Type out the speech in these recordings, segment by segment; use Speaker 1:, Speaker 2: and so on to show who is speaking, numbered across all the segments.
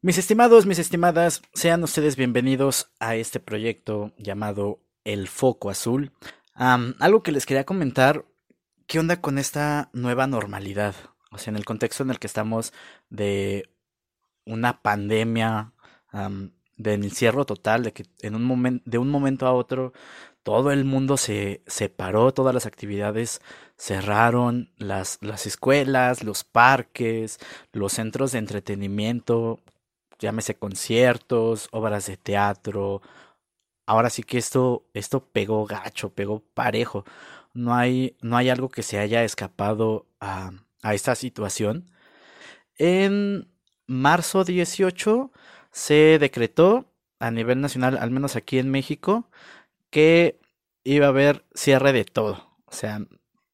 Speaker 1: Mis estimados, mis estimadas, sean ustedes bienvenidos a este proyecto llamado El Foco Azul. algo que les quería comentar, ¿qué onda con esta nueva normalidad? O sea, en el contexto en el que estamos de una pandemia, de encierro total, de que en un momento, de un momento a otro todo el mundo se separó, todas las actividades cerraron, las, las escuelas, los parques, los centros de entretenimiento, llámese conciertos, obras de teatro. Ahora sí que esto, esto pegó gacho, pegó parejo. No hay, no hay algo que se haya escapado a, a esta situación. En marzo 18 se decretó a nivel nacional, al menos aquí en México, que iba a haber cierre de todo. O sea,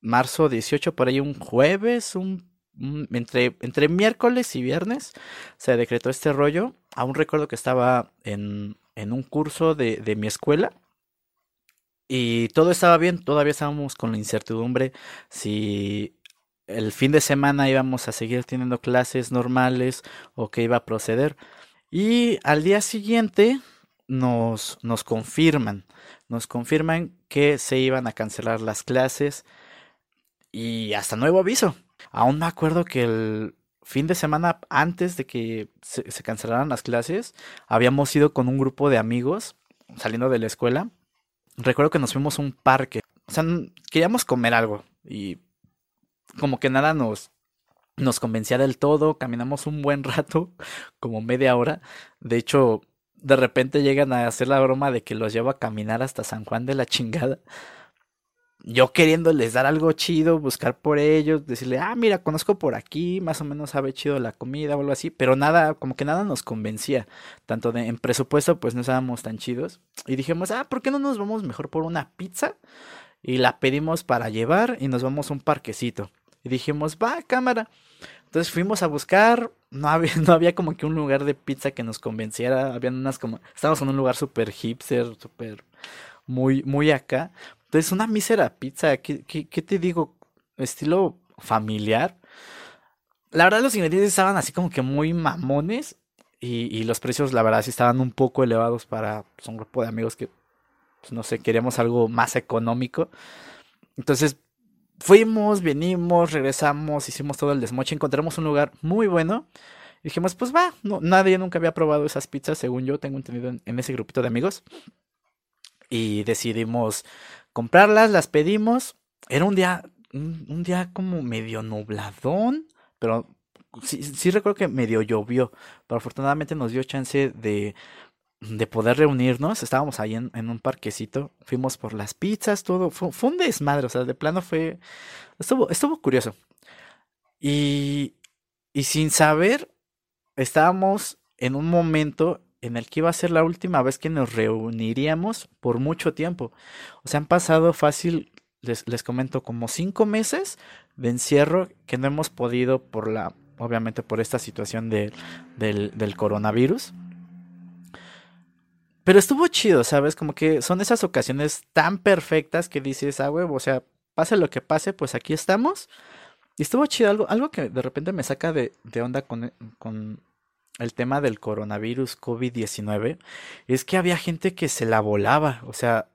Speaker 1: marzo 18, por ahí un jueves, un entre, entre miércoles y viernes se decretó este rollo. Aún recuerdo que estaba en, en un curso de, de mi escuela y todo estaba bien, todavía estábamos con la incertidumbre si el fin de semana íbamos a seguir teniendo clases normales o qué iba a proceder. Y al día siguiente nos, nos confirman, nos confirman que se iban a cancelar las clases y hasta nuevo aviso. Aún me acuerdo que el fin de semana antes de que se, cancelaran las clases, habíamos ido con un grupo de amigos saliendo de la escuela. Recuerdo que nos fuimos a un parque. O sea, queríamos comer algo y como que nada nos, nos convencía del todo. Caminamos un buen rato, como media hora. De hecho, de repente llegan a hacer la broma de que los llevo a caminar hasta San Juan de la chingada yo queriéndoles dar algo chido, buscar por ellos, decirle, ah, mira, conozco por aquí, más o menos sabe chido la comida o algo así, pero nada, como que nada nos convencía, tanto de, en presupuesto, pues no estábamos tan chidos, y dijimos, ah, ¿por qué no nos vamos mejor por una pizza? Y la pedimos para llevar y nos vamos a un parquecito. Y dijimos, va, cámara. Entonces fuimos a buscar, no había, no había como que un lugar de pizza que nos convenciera, habían unas como, estábamos en un lugar súper hipster, súper muy, muy acá, entonces, una mísera pizza, ¿qué, qué, te digo? Estilo familiar. La verdad, los ingredientes estaban así como que muy mamones. Y, los precios, la verdad, sí estaban un poco elevados para pues, un grupo de amigos que, pues, no sé, queríamos algo más económico. Entonces, fuimos, venimos, regresamos, hicimos todo el desmoche, encontramos un lugar muy bueno. Y dijimos, pues va, no, nadie nunca había probado esas pizzas, según yo tengo entendido en ese grupito de amigos. Y decidimos comprarlas, las pedimos. Era un día, un, día como medio nubladón, pero sí, sí recuerdo que medio llovió. Pero afortunadamente nos dio chance de, de poder reunirnos. Estábamos ahí en, en, un parquecito. Fuimos por las pizzas, todo. Fue, fue, un desmadre. O sea, de plano fue. Estuvo, estuvo curioso. Y, y sin saber, estábamos en un momento en el que iba a ser la última vez que nos reuniríamos por mucho tiempo. O sea, han pasado fácil, les, les comento, como cinco meses de encierro que no hemos podido por la, obviamente por esta situación de, del, del coronavirus. Pero estuvo chido, ¿sabes? Como que son esas ocasiones tan perfectas que dices, ah, huevo, o sea, pase lo que pase, pues aquí estamos. Y estuvo chido, algo, algo que de repente me saca de, de onda con el tema del coronavirus COVID-19 es que había gente que se la volaba, o sea,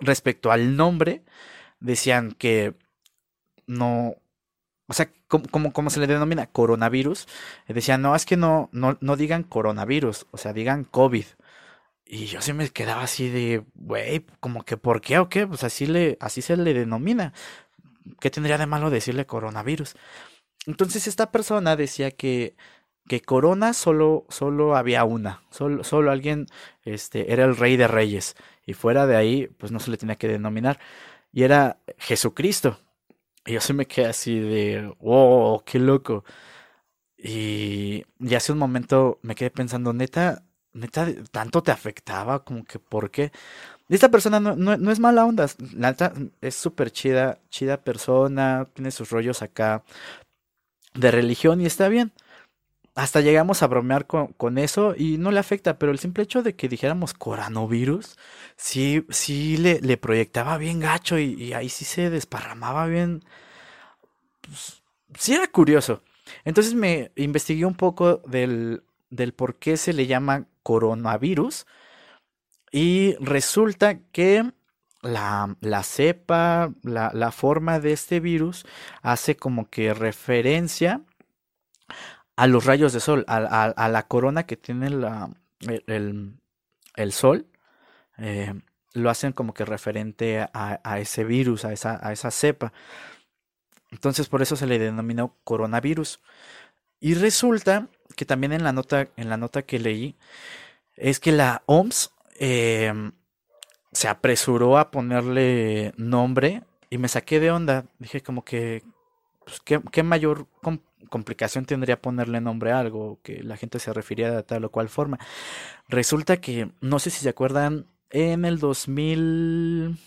Speaker 1: respecto al nombre, decían que no, o sea, como, como, se le denomina coronavirus, decían, no, es que no, no, no digan coronavirus, o sea, digan COVID. Y yo sí me quedaba así de, güey, como que ¿por qué o qué? Pues así, le, así se le denomina. ¿Qué tendría de malo decirle coronavirus? Entonces esta persona decía que que corona solo, solo había una, solo, solo alguien este, era el rey de reyes y fuera de ahí pues no se le tenía que denominar y era Jesucristo. Y yo se me quedé así de, wow, qué loco. Y, y hace un momento me quedé pensando, neta, neta, tanto te afectaba, como que, ¿por qué? esta persona no, no, no es mala onda, neta es súper chida, chida persona, tiene sus rollos acá de religión y está bien hasta llegamos a bromear con, eso y no le afecta, pero el simple hecho de que dijéramos coronavirus, sí, sí le, le proyectaba bien gacho y, ahí sí se desparramaba bien. Pues, sí era curioso. Entonces me investigué un poco del, del por qué se le llama coronavirus. Y resulta que la, la cepa, la, la, forma de este virus hace como que referencia a los rayos de sol, a, a, la corona que tiene el, sol. Eh, lo hacen como que referente a, a, ese virus, a esa, a cepa. Entonces por eso se le denominó coronavirus. Y resulta que también en la nota, en la nota que leí, es que la OMS em, se apresuró a ponerle nombre y me saqué de onda. Dije como que, pues, ¿qué, mayor complicación tendría ponerle nombre a algo que la gente se refiriera de tal o cual forma? Resulta que, no sé si se acuerdan, en el 2000,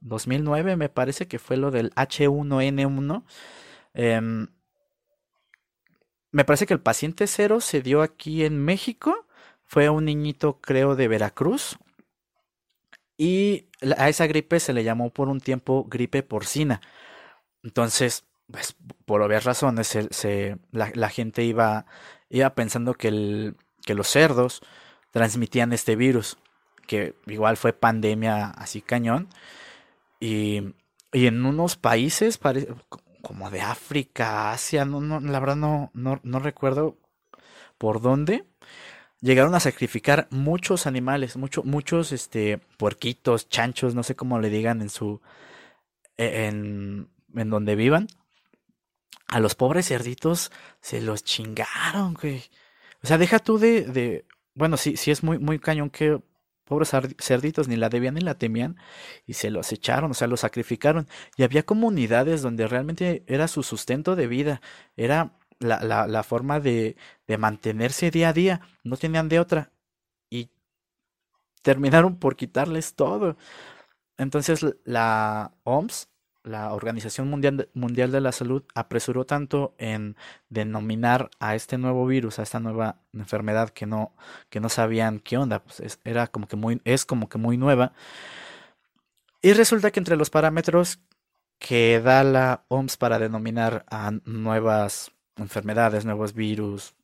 Speaker 1: 2009 me parece que fue lo del H1N1. Em, me parece que el paciente cero se dio aquí en México. Fue un niñito, creo, de Veracruz. Y a esa gripe se le llamó por un tiempo gripe porcina. Entonces, pues, por obvias razones, se, la, gente iba, iba pensando que, el, que los cerdos transmitían este virus, que igual fue pandemia así cañón. Y, y en unos países, como de África, Asia, no, no, la verdad no, no, no recuerdo por dónde, llegaron a sacrificar muchos animales, muchos, este, puerquitos, chanchos, no sé cómo le digan en su, e, en, en donde vivan. A los pobres cerditos se los chingaron, güey. O sea, deja tú de, de, bueno, sí, sí es muy, muy cañón que pobres cerditos ni la debían ni la temían y se los echaron, o sea, los sacrificaron. Y había comunidades donde realmente era su sustento de vida, era la, la, la forma de, de mantenerse día a día, no tenían de otra. Y terminaron por quitarles todo. Entonces la OMS la Organización Mundial de, la Salud apresuró tanto en denominar a este nuevo virus, a esta nueva enfermedad que no, que no sabían qué onda, pues era como que muy, es como que muy nueva. Y resulta que entre los parámetros que da la OMS para denominar a nuevas enfermedades, nuevos virus,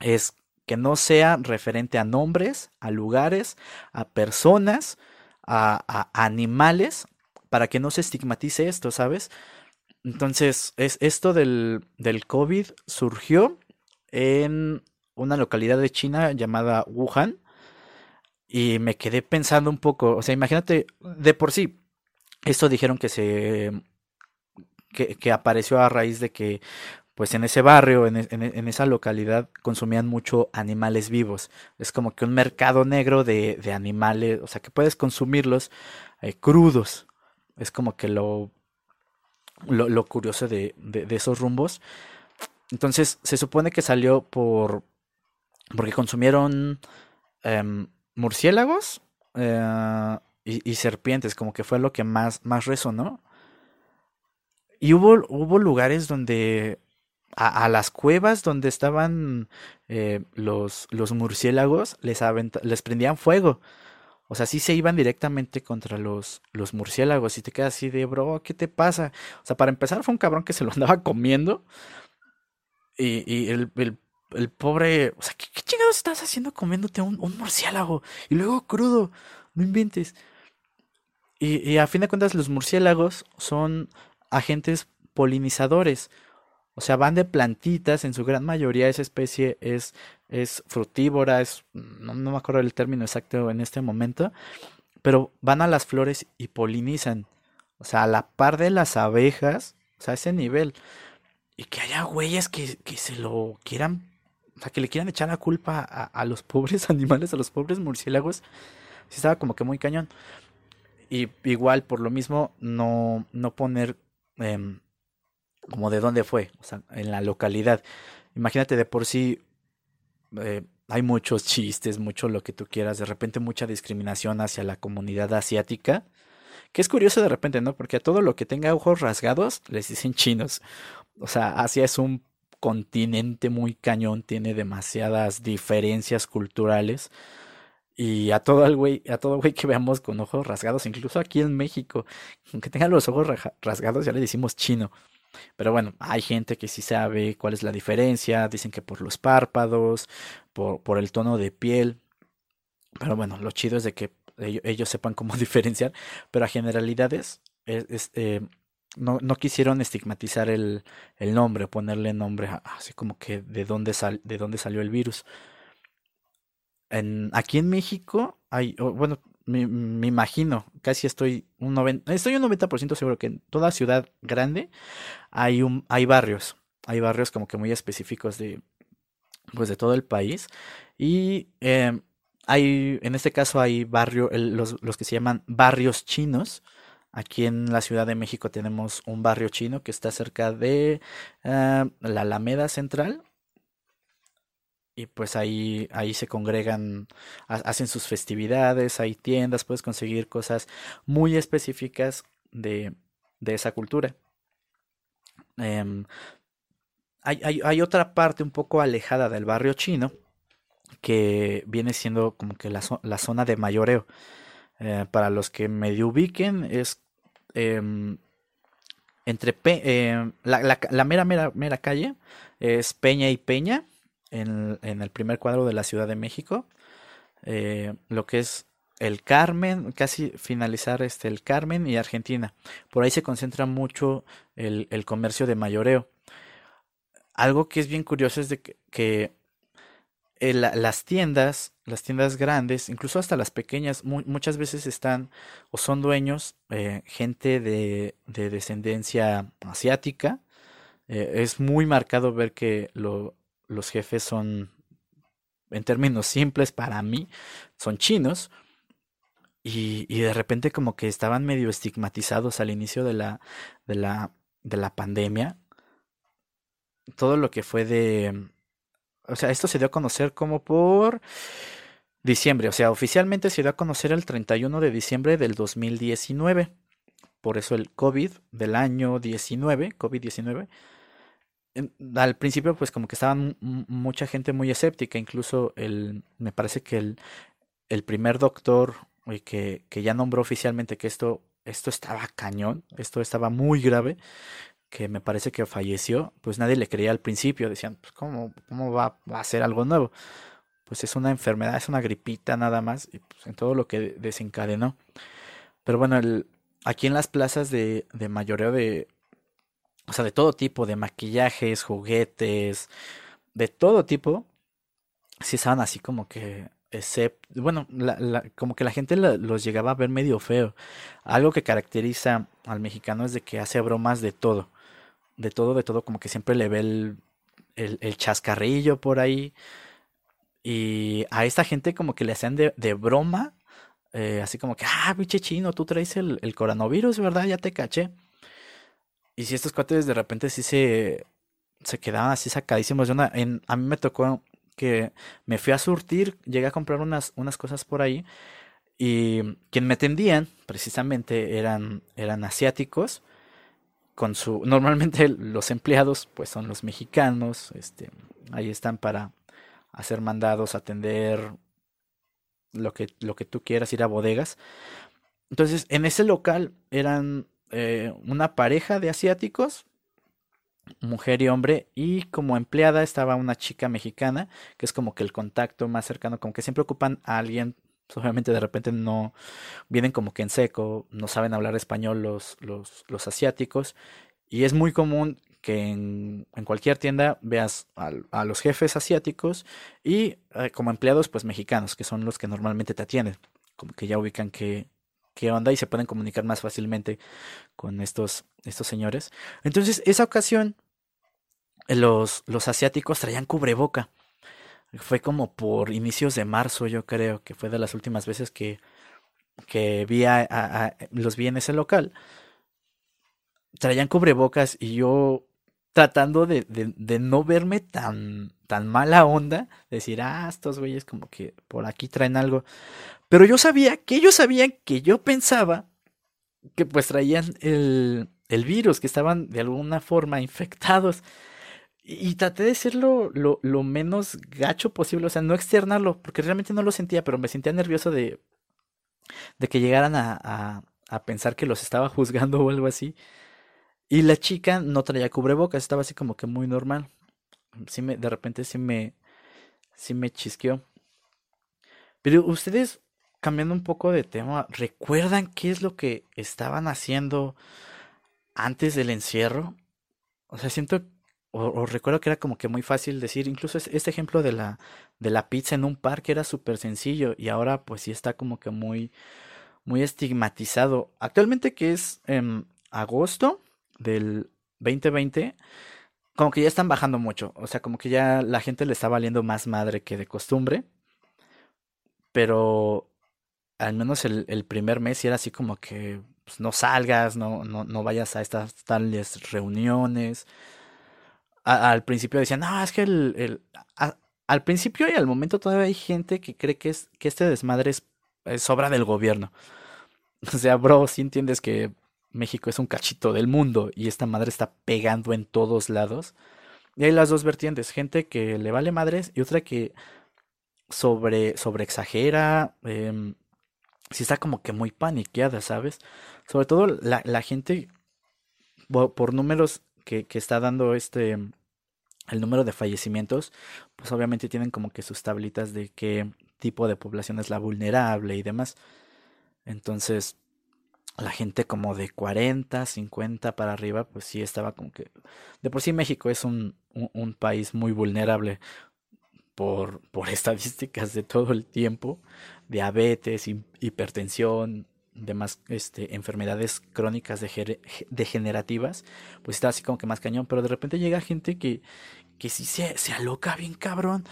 Speaker 1: es que no sea referente a nombres, a lugares, a personas, a animales para que no se estigmatice esto, ¿sabes? Entonces, es, esto del, del COVID surgió en una localidad de China llamada Wuhan y me quedé pensando un poco, o sea, imagínate, de por sí, esto dijeron que se que, apareció a raíz de que pues en ese barrio, en, en, esa localidad, consumían mucho animales vivos. Es como que un mercado negro de, de animales, o sea, que puedes consumirlos eh, crudos. Es como que lo, lo, curioso de, de, esos rumbos. Entonces, se supone que salió por. porque consumieron em, murciélagos eh, y, serpientes, como que fue lo que más, más resonó. Y hubo, hubo lugares donde. A, las cuevas donde estaban eh, los, los murciélagos les, les prendían fuego. O sea, sí se iban directamente contra los, los murciélagos y te quedas así de, bro, ¿qué te pasa? O sea, para empezar fue un cabrón que se lo andaba comiendo y, y el, el, pobre, o sea, ¿qué, chingados estás haciendo comiéndote un, un, murciélago? Y luego crudo, no inventes. Y, y a fin de cuentas los murciélagos son agentes polinizadores. O sea, van de plantitas, en su gran mayoría esa especie es, es frutívora, es, no, me acuerdo el término exacto en este momento, pero van a las flores y polinizan. O sea, a la par de las abejas, o sea, a ese nivel. Y que haya güeyes que, que se lo quieran, o sea, que le quieran echar la culpa a, los pobres animales, a los pobres murciélagos, sí estaba como que muy cañón. Y igual, por lo mismo, no, no poner... Eh, como de dónde fue, o sea, en la localidad. Imagínate de por sí eh, hay muchos chistes, mucho lo que tú quieras, de repente mucha discriminación hacia la comunidad asiática, que es curioso de repente, ¿no? Porque a todo lo que tenga ojos rasgados les dicen chinos. O sea, Asia es un continente muy cañón, tiene demasiadas diferencias culturales. Y a todo el güey, a todo güey que veamos con ojos rasgados, incluso aquí en México, aunque tenga los ojos rasgados, ya le decimos chino. Pero bueno, hay gente que sí sabe cuál es la diferencia, dicen que por los párpados, por, por el tono de piel. Pero bueno, lo chido es de que ellos, sepan cómo diferenciar, pero a generalidades es, eh, no, no, quisieron estigmatizar el, el nombre, ponerle nombre así como que de dónde, sal, de dónde salió el virus. Aquí en México hay, bueno, me, imagino, casi estoy un 90, estoy un 90% seguro que en toda ciudad grande hay un, hay barrios, hay barrios como que muy específicos de, pues de todo el país y eh, hay, en este caso hay barrio, los, los, que se llaman barrios chinos. Aquí en la Ciudad de México tenemos un barrio chino que está cerca de uh, la Alameda Central. Y pues ahí, ahí se congregan, hacen sus festividades, hay tiendas, puedes conseguir cosas muy específicas de, de esa cultura. Um, hay, hay, otra parte un poco alejada del barrio chino que viene siendo como que la, la zona de mayoreo. Eh, para los que medio ubiquen, es eh, entre eh, la, la, la, mera, mera, mera calle es Peña y Peña en, el primer cuadro de la Ciudad de México. Eh, lo que es el Carmen, casi finalizar este el Carmen y Argentina. Por ahí se concentra mucho el, el comercio de mayoreo. Algo que es bien curioso es de que, que eh, las tiendas, las tiendas grandes, incluso hasta las pequeñas, muchas veces están o son dueños eh, gente de, de, descendencia asiática. Eh, es muy marcado ver que lo, los jefes son, en términos simples para mí, son chinos. Y, y, de repente como que estaban medio estigmatizados al inicio de la, de la, de la pandemia. Todo lo que fue de o sea, esto se dio a conocer como por diciembre. O sea, oficialmente se dio a conocer el 31 de diciembre del 2019. Por eso el COVID del año 19, COVID-19. Al principio, pues como que estaban mucha gente muy escéptica. Incluso el, me parece que el, el primer doctor que, que ya nombró oficialmente que esto, esto estaba cañón, esto estaba muy grave, que me parece que falleció, pues nadie le creía al principio, decían, pues ¿cómo, cómo va, a ser algo nuevo? Pues es una enfermedad, es una gripita nada más, y pues en todo lo que desencadenó. Pero bueno, el, aquí en las plazas de, de mayoreo de, o sea, de todo tipo, de maquillajes, juguetes, de todo tipo, sí estaban así como que excepto, bueno, la, la, como que la gente los llegaba a ver medio feo. Algo que caracteriza al mexicano es de que hace bromas de todo de todo, de todo, como que siempre le ve el, el, chascarrillo por ahí. Y a esta gente como que le hacían de, de broma, eh, así como que, ah, biche chino, tú traes el, el, coronavirus, ¿verdad? Ya te caché. Y si estos cuates de repente sí se, se quedaban así sacadísimos. En, a mí me tocó que me fui a surtir, llegué a comprar unas, unas cosas por ahí. Y quien me atendían, precisamente, eran, eran asiáticos con su normalmente los empleados pues son los mexicanos este ahí están para hacer mandados atender lo que lo que tú quieras ir a bodegas entonces en ese local eran eh, una pareja de asiáticos mujer y hombre y como empleada estaba una chica mexicana que es como que el contacto más cercano como que siempre ocupan a alguien obviamente de repente no vienen como que en seco, no saben hablar español los, los, los asiáticos y es muy común que en, cualquier tienda veas a, los jefes asiáticos y eh, como empleados pues mexicanos, que son los que normalmente te atienden, como que ya ubican qué, qué onda y se pueden comunicar más fácilmente con estos, estos señores. Entonces, esa ocasión, los, los asiáticos traían cubreboca fue como por inicios de marzo, yo creo, que fue de las últimas veces que, que vi a, a, los vi en ese local. Traían cubrebocas y yo tratando de, de, no verme tan, tan mala onda, decir, ah, estos güeyes como que por aquí traen algo. Pero yo sabía que ellos sabían que yo pensaba que pues traían el, el virus, que estaban de alguna forma infectados. Y traté de ser lo, lo, lo, menos gacho posible, o sea, no externarlo, porque realmente no lo sentía, pero me sentía nervioso de, de que llegaran a, a, a pensar que los estaba juzgando o algo así. Y la chica no traía cubrebocas, estaba así como que muy normal. Sí me, de repente sí me, sí me chisqueó. Pero ustedes, cambiando un poco de tema, ¿recuerdan qué es lo que estaban haciendo antes del encierro? O sea, siento, o, recuerdo que era como que muy fácil decir, incluso este ejemplo de la, de la pizza en un parque era súper sencillo y ahora pues sí está como que muy, muy estigmatizado. Actualmente que es en agosto del 2020, como que ya están bajando mucho. O sea, como que ya la gente le está valiendo más madre que de costumbre. Pero al menos el, el primer mes era así como que pues, no salgas, no, no, no vayas a estas tales reuniones. al principio decían, no, es que el, el al principio y al momento todavía hay gente que cree que, es, que este desmadre es, es obra del gobierno. O sea, bro, si entiendes que México es un cachito del mundo y esta madre está pegando en todos lados. Y hay las dos vertientes, gente que le vale madres y otra que sobre, sobre exagera, eh, si está como que muy paniqueada, ¿sabes? Sobre todo la, la gente, por, números que, que, está dando este, el número de fallecimientos, pues obviamente tienen como que sus tablitas de qué tipo de población es la vulnerable y demás. Entonces, la gente como de 40, 50 para arriba, pues sí estaba como que... De por sí México es un, un, país muy vulnerable por, por estadísticas de todo el tiempo, diabetes, hipertensión, demás este, enfermedades crónicas degenerativas, pues está así como que más cañón, pero de repente llega gente que, que sí se, se aloca bien cabrón.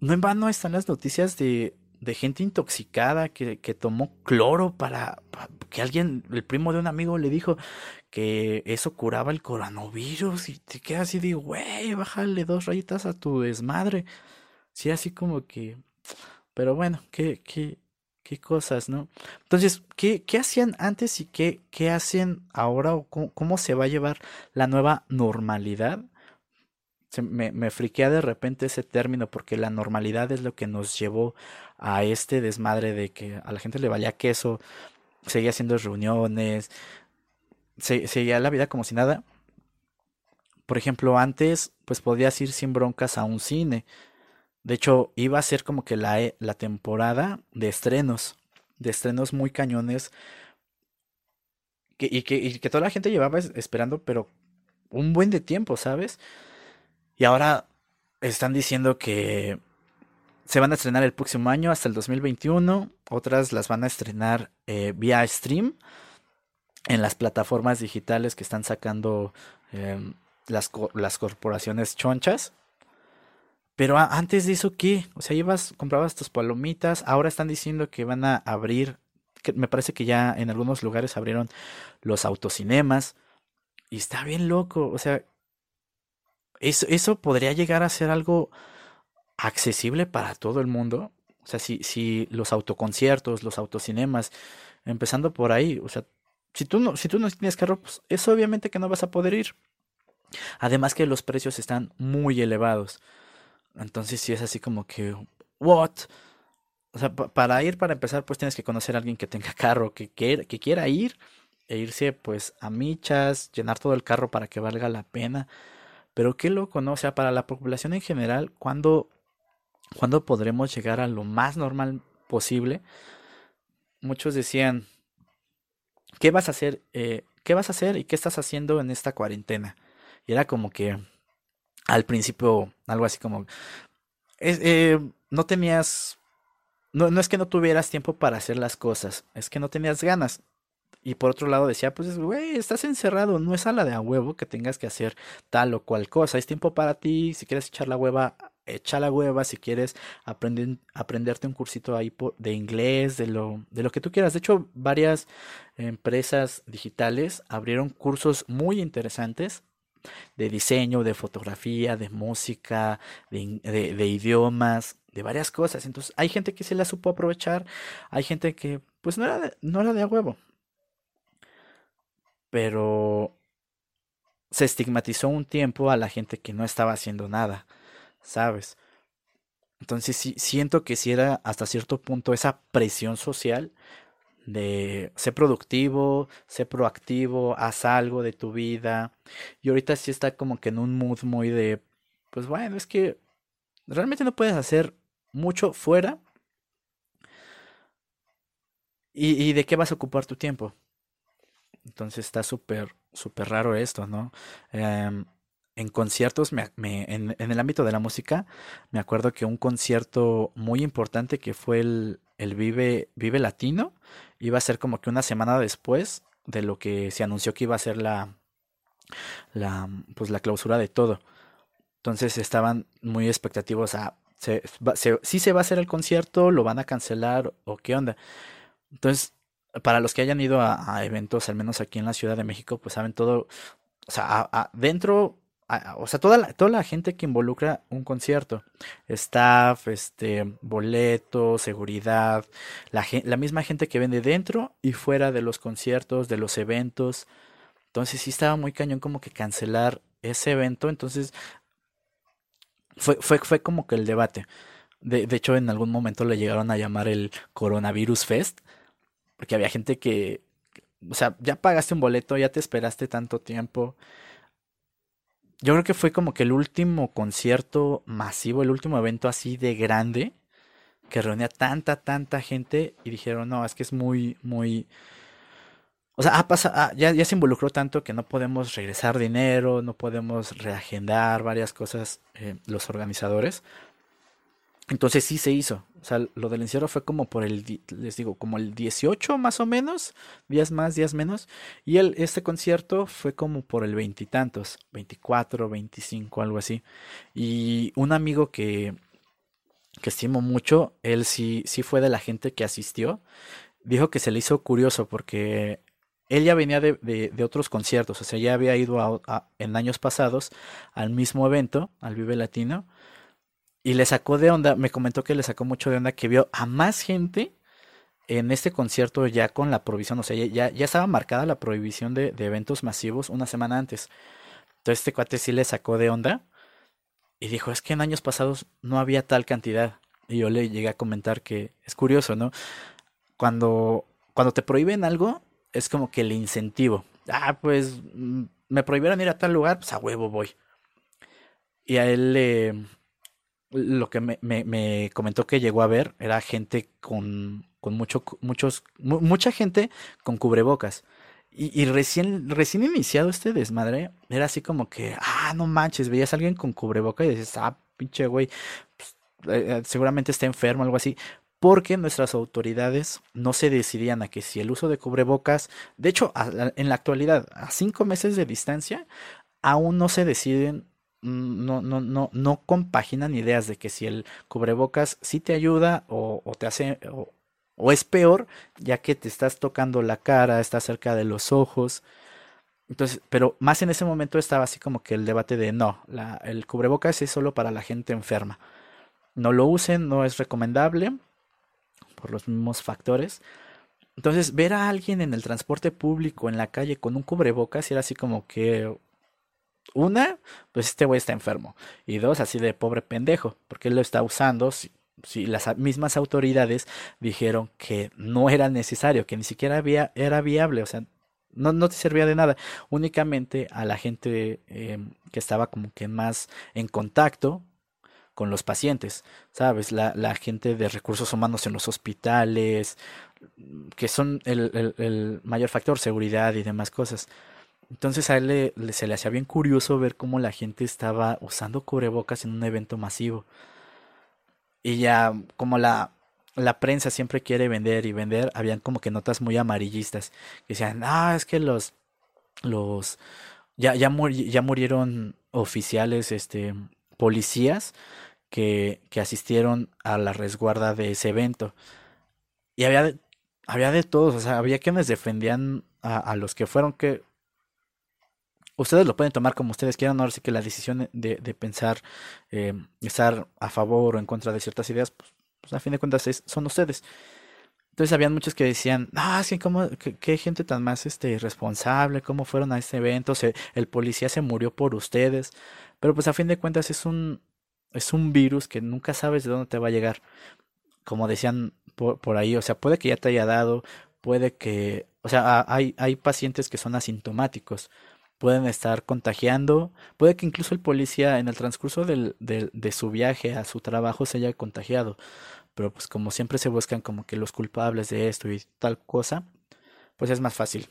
Speaker 1: No en vano están las noticias de, de gente intoxicada que, que tomó cloro para, que alguien, el primo de un amigo le dijo que eso curaba el coronavirus y te quedas así de, güey, bájale dos rayitas a tu desmadre. Sí, así como que, pero bueno, qué, qué, qué cosas, ¿no? Entonces, ¿qué, qué hacían antes y qué, qué hacen ahora o cómo, cómo se va a llevar la nueva normalidad? Me, me friquea de repente ese término porque la normalidad es lo que nos llevó a este desmadre de que a la gente le valía queso, seguía haciendo reuniones, seguía la vida como si nada. Por ejemplo, antes pues podías ir sin broncas a un cine. De hecho, iba a ser como que la, e, la temporada de estrenos, de estrenos muy cañones. Y, que, y que toda la gente llevaba esperando, pero un buen de tiempo, ¿sabes? Y ahora están diciendo que se van a estrenar el próximo año hasta el 2021. Otras las van a estrenar eh, vía stream en las plataformas digitales que están sacando em, las, las, corporaciones chonchas. Pero antes de eso, ¿qué? O sea, ibas, comprabas tus palomitas. Ahora están diciendo que van a abrir. Que me parece que ya en algunos lugares abrieron los autocinemas. Y está bien loco. O sea, eso, eso podría llegar a ser algo accesible para todo el mundo. O sea, si, si los autoconciertos, los autocinemas, empezando por ahí, o sea, si tú no, si tú no tienes carro, pues es obviamente que no vas a poder ir. Además que los precios están muy elevados. Entonces si es así como que, ¿what? O sea, para ir, para empezar, pues tienes que conocer a alguien que tenga carro, que, que, que quiera ir e irse pues a michas, llenar todo el carro para que valga la pena. Pero qué loco, ¿no? O sea, para la población en general, cuando ¿Cuándo podremos llegar a lo más normal posible? Muchos decían, ¿qué vas a hacer? Eh, ¿Qué vas a hacer y qué estás haciendo en esta cuarentena? Y era como que al principio algo así como, eh, no tenías, no, no es que no tuvieras tiempo para hacer las cosas, es que no tenías ganas. Y por otro lado decía, pues, güey, estás encerrado, no es a la de a huevo que tengas que hacer tal o cual cosa, es tiempo para ti, si quieres echar la hueva, echa la hueva si quieres aprender, aprenderte un cursito ahí de inglés, de lo, de lo que tú quieras. De hecho, varias empresas digitales abrieron cursos muy interesantes de diseño, de fotografía, de música, de, idiomas, de varias cosas. Entonces, hay gente que se la supo aprovechar, hay gente que, pues, no era de, no a huevo. Pero se estigmatizó un tiempo a la gente que no estaba haciendo nada. ¿Sabes? Entonces sí, siento que si era hasta cierto punto esa presión social de sé productivo, sé proactivo, haz algo de tu vida. Y ahorita sí está como que en un mood muy de, pues bueno, es que realmente no puedes hacer mucho fuera. ¿Y, de qué vas a ocupar tu tiempo? Entonces está súper, súper raro esto, ¿no? Em, en conciertos, me, en, en, el ámbito de la música, me acuerdo que un concierto muy importante que fue el, el Vive, Vive Latino, iba a ser como que una semana después de lo que se anunció que iba a ser la, la, pues la clausura de todo. Entonces estaban muy expectativos a, se, si se va a hacer el concierto, lo van a cancelar o qué onda. Entonces, para los que hayan ido a, eventos, al menos aquí en la Ciudad de México, pues saben todo, o sea, dentro o sea, toda la, toda la gente que involucra un concierto, staff, este, boleto, seguridad, la, la misma gente que vende dentro y fuera de los conciertos, de los eventos. Entonces sí estaba muy cañón como que cancelar ese evento. Entonces fue, fue, fue como que el debate. De, de hecho, en algún momento le llegaron a llamar el Coronavirus Fest. Porque había gente que, o sea, ya pagaste un boleto, ya te esperaste tanto tiempo yo creo que fue como que el último concierto masivo, el último evento así de grande que reunía tanta, tanta gente y dijeron, no, es que es muy, muy... O sea, ha pasado, ah, ya, ya se involucró tanto que no podemos regresar dinero, no podemos reagendar varias cosas eh, los organizadores. Entonces sí se hizo. O sea, lo del encierro fue como por el, les digo, como el 18 más o menos, días más, días menos. Y el, este concierto fue como por el veintitantos, 24, 25, algo así. Y un amigo que, que estimo mucho, él sí, sí fue de la gente que asistió, dijo que se le hizo curioso porque él ya venía de, de, otros conciertos, o sea, ya había ido en años pasados al mismo evento, al Vive Latino y le sacó de onda, me comentó que le sacó mucho de onda que vio a más gente en este concierto ya con la prohibición, o sea, ya, ya estaba marcada la prohibición de, eventos masivos una semana antes. Entonces este cuate sí le sacó de onda y dijo, es que en años pasados no había tal cantidad. Y yo le llegué a comentar que es curioso, ¿no? Cuando, cuando te prohíben algo, es como que el incentivo. Ah, pues mm, me prohibieron ir a tal lugar, pues a huevo voy. Y a él le, lo que me, me, comentó que llegó a ver era gente con, con mucho, muchos, mucha gente con cubrebocas. Y, y, recién, recién iniciado este desmadre, era así como que, ah, no manches, veías a alguien con cubreboca y dices, ah, pinche güey, pues, eh, eh, seguramente está enfermo, algo así. Porque nuestras autoridades no se decidían a que si el uso de cubrebocas, de hecho, en la actualidad, a cinco meses de distancia, aún no se deciden no, no, no, no compaginan ideas de que si el cubrebocas sí te ayuda o, te hace o, es peor, ya que te estás tocando la cara, está cerca de los ojos. Entonces, pero más en ese momento estaba así como que el debate de no, el cubrebocas es solo para la gente enferma. No lo usen, no es recomendable por los mismos factores. Entonces, ver a alguien en el transporte público, en la calle, con un cubrebocas, era así como que, una, pues este güey está enfermo. Y dos, así de pobre pendejo, porque él lo está usando. Si, las mismas autoridades dijeron que no era necesario, que ni siquiera había, era viable, o sea, no, no te servía de nada. Únicamente a la gente em, que estaba como que más en contacto con los pacientes, ¿sabes? La, la gente de recursos humanos en los hospitales, que son el, el mayor factor, seguridad y demás cosas. Entonces a él se le hacía bien curioso ver cómo la gente estaba usando cubrebocas en un evento masivo. Y ya como la, la prensa siempre quiere vender y vender, habían como que notas muy amarillistas que decían, ah, es que los, los, ya, ya, ya murieron oficiales, este, policías que, que asistieron a la resguarda de ese evento. Y había había de todos, o sea, había quienes defendían a, a los que fueron, que ustedes lo pueden tomar como ustedes quieran, ahora sí que la decisión de, de pensar, eh, estar a favor o en contra de ciertas ideas, pues, pues a fin de cuentas es, son ustedes. Entonces habían muchos que decían, ah, sí, ¿cómo, qué, gente tan más este, irresponsable, cómo fueron a este evento, se, el policía se murió por ustedes, pero pues a fin de cuentas es un, es un virus que nunca sabes de dónde te va a llegar. Como decían por, por ahí, o sea, puede que ya te haya dado, puede que, o sea, hay, hay pacientes que son asintomáticos, pueden estar contagiando, puede que incluso el policía en el transcurso del, de su viaje a su trabajo se haya contagiado, pero pues como siempre se buscan como que los culpables de esto y tal cosa, pues es más fácil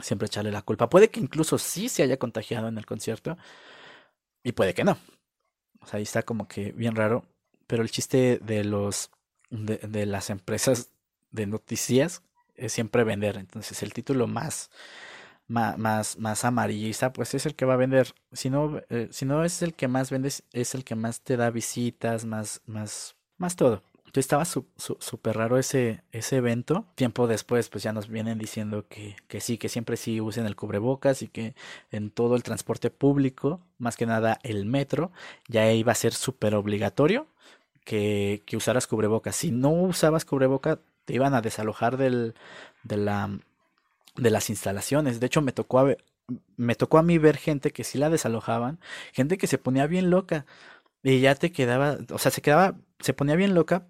Speaker 1: siempre echarle la culpa. Puede que incluso sí se haya contagiado en el concierto y puede que no. O sea, ahí está como que bien raro, pero el chiste de los de, de las empresas de noticias es siempre vender. Entonces, el título más más, más, amarillista, pues es el que va a vender. Si no, eh, si no es el que más vendes, es el que más te da visitas, más, más, más todo. Entonces estaba súper raro ese, ese evento. Tiempo después, pues ya nos vienen diciendo que, que sí, que siempre sí usen el cubrebocas y que en todo el transporte público, más que nada el metro, ya iba a ser súper obligatorio que, que usaras cubrebocas. Si no usabas cubrebocas, te iban a desalojar del, de la de las instalaciones. De hecho, me tocó a, me tocó a mí ver gente que sí la desalojaban, gente que se ponía bien loca y ya te quedaba, o sea, se quedaba, se ponía bien loca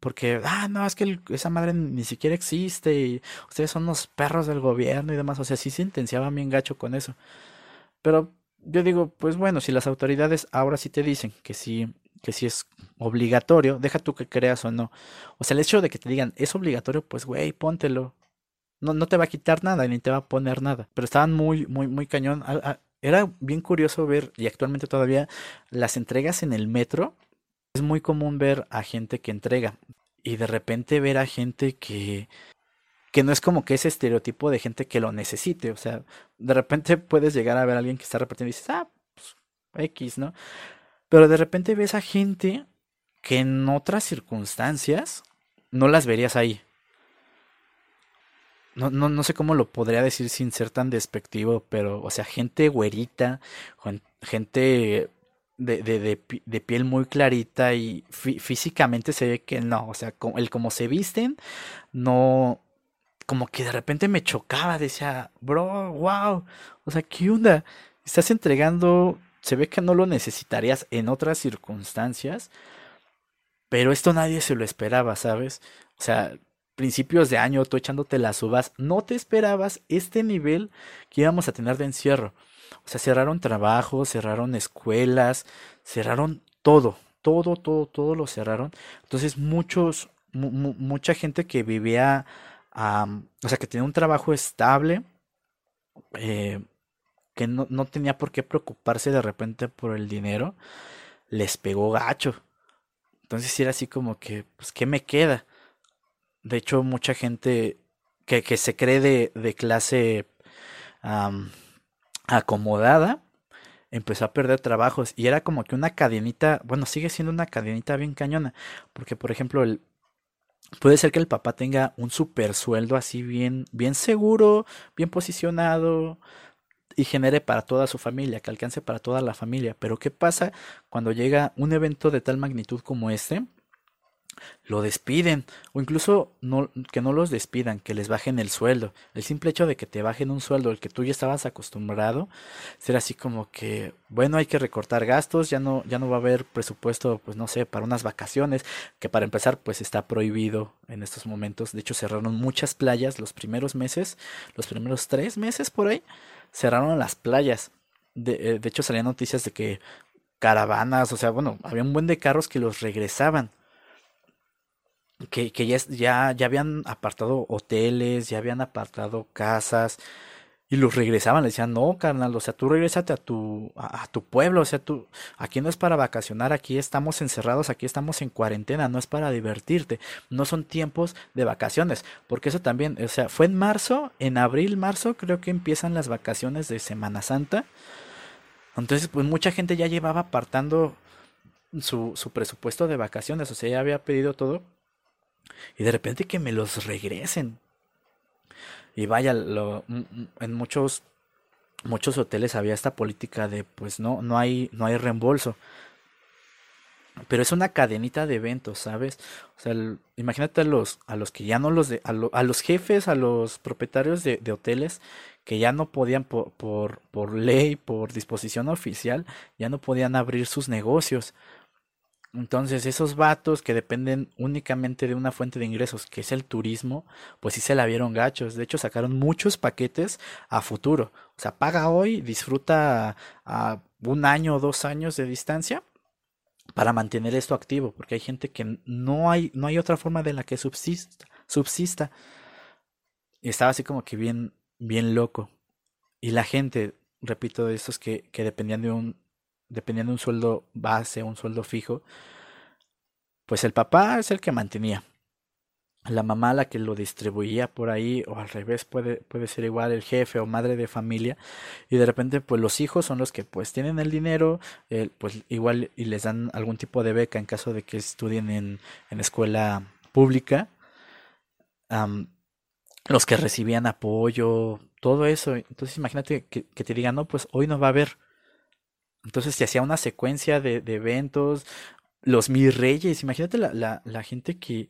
Speaker 1: porque, ah, no, es que esa madre ni siquiera existe y ustedes son los perros del gobierno y demás, o sea, sí se intenciaban bien gacho con eso. Pero yo digo, pues bueno, si las autoridades ahora sí te dicen que sí, que sí es obligatorio, deja tú que creas o no. O sea, el hecho de que te digan es obligatorio, pues güey, póntelo. No, no te va a quitar nada ni te va a poner nada. Pero estaban muy, muy, muy cañón. Era bien curioso ver, y actualmente todavía, las entregas en el metro. Es muy común ver a gente que entrega. Y de repente ver a gente que, que no es como que ese estereotipo de gente que lo necesite. O sea, de repente puedes llegar a ver a alguien que está repartiendo y dices, ah, pues X, ¿no? Pero de repente ves a gente que en otras circunstancias no las verías ahí no, no, no sé cómo lo podría decir sin ser tan despectivo, pero, o sea, gente güerita, gente de, de, de, piel muy clarita y físicamente se ve que no, o sea, el como se visten, no, como que de repente me chocaba, decía, bro, wow, o sea, ¿qué onda? Estás entregando, se ve que no lo necesitarías en otras circunstancias, pero esto nadie se lo esperaba, ¿sabes? O sea, principios de año, tú echándote las uvas, no te esperabas este nivel que íbamos a tener de encierro. O sea, cerraron trabajos, cerraron escuelas, cerraron todo, todo, todo, todo lo cerraron. Entonces muchos, mucha gente que vivía, o sea, que tenía un trabajo estable, eh, que no, no, tenía por qué preocuparse de repente por el dinero, les pegó gacho. Entonces era así como que, pues, ¿qué me queda? De hecho, mucha gente que, que se cree de, de clase acomodada empezó a perder trabajos y era como que una cadenita, bueno, sigue siendo una cadenita bien cañona, porque por ejemplo, el, puede ser que el papá tenga un super sueldo así bien, bien seguro, bien posicionado y genere para toda su familia, que alcance para toda la familia, pero ¿qué pasa cuando llega un evento de tal magnitud como este? Lo despiden o incluso no, que no los despidan, que les bajen el sueldo. El simple hecho de que te bajen un sueldo el que tú ya estabas acostumbrado, será así como que, bueno, hay que recortar gastos, ya no, ya no va a haber presupuesto, pues no sé, para unas vacaciones, que para empezar, pues está prohibido en estos momentos. De hecho, cerraron muchas playas los primeros meses, los primeros tres meses por ahí, cerraron las playas. De, eh, de hecho, salían noticias de que caravanas, o sea, bueno, había un buen de carros que los regresaban que, que ya, ya, ya habían apartado hoteles, ya habían apartado casas y los regresaban, le decían, no, carnal, o sea, tú regresate a tu, a, tu pueblo, o sea, tú, aquí no es para vacacionar, aquí estamos encerrados, aquí estamos en cuarentena, no es para divertirte, no son tiempos de vacaciones, porque eso también, o sea, fue en marzo, en abril, marzo, creo que empiezan las vacaciones de Semana Santa, entonces, pues mucha gente ya llevaba apartando su, su presupuesto de vacaciones, o sea, ya había pedido todo, y de repente que me los regresen. Y vaya, lo, en muchos muchos hoteles había esta política de pues no no hay no hay reembolso. Pero es una cadenita de eventos, ¿sabes? O sea, imagínate a los a los que ya no los de, a, a los jefes, a los propietarios de, de hoteles que ya no podían por, por, por ley, por disposición oficial, ya no podían abrir sus negocios Entonces, esos vatos que dependen únicamente de una fuente de ingresos, que es el turismo, pues sí se la vieron gachos. De hecho, sacaron muchos paquetes a futuro. O sea, paga hoy, disfruta a un año o dos años de distancia para mantener esto activo, porque hay gente que no hay, no hay otra forma de la que subsista, subsista. Y estaba así como que bien, bien loco. Y la gente, repito, de estos que, que dependían de un, dependían de un sueldo base, un sueldo fijo, pues el papá es el que mantenía. La mamá la que lo distribuía por ahí, o al revés, puede, puede ser igual el jefe o madre de familia, y de repente pues los hijos son los que pues tienen el dinero, pues igual y les dan algún tipo de beca en caso de que estudien en, en escuela pública, los que recibían apoyo, todo eso, entonces imagínate que, que te digan, no, pues hoy no va a haber, entonces se hacía una secuencia de, de eventos, los mis reyes, imagínate la, la, la gente que,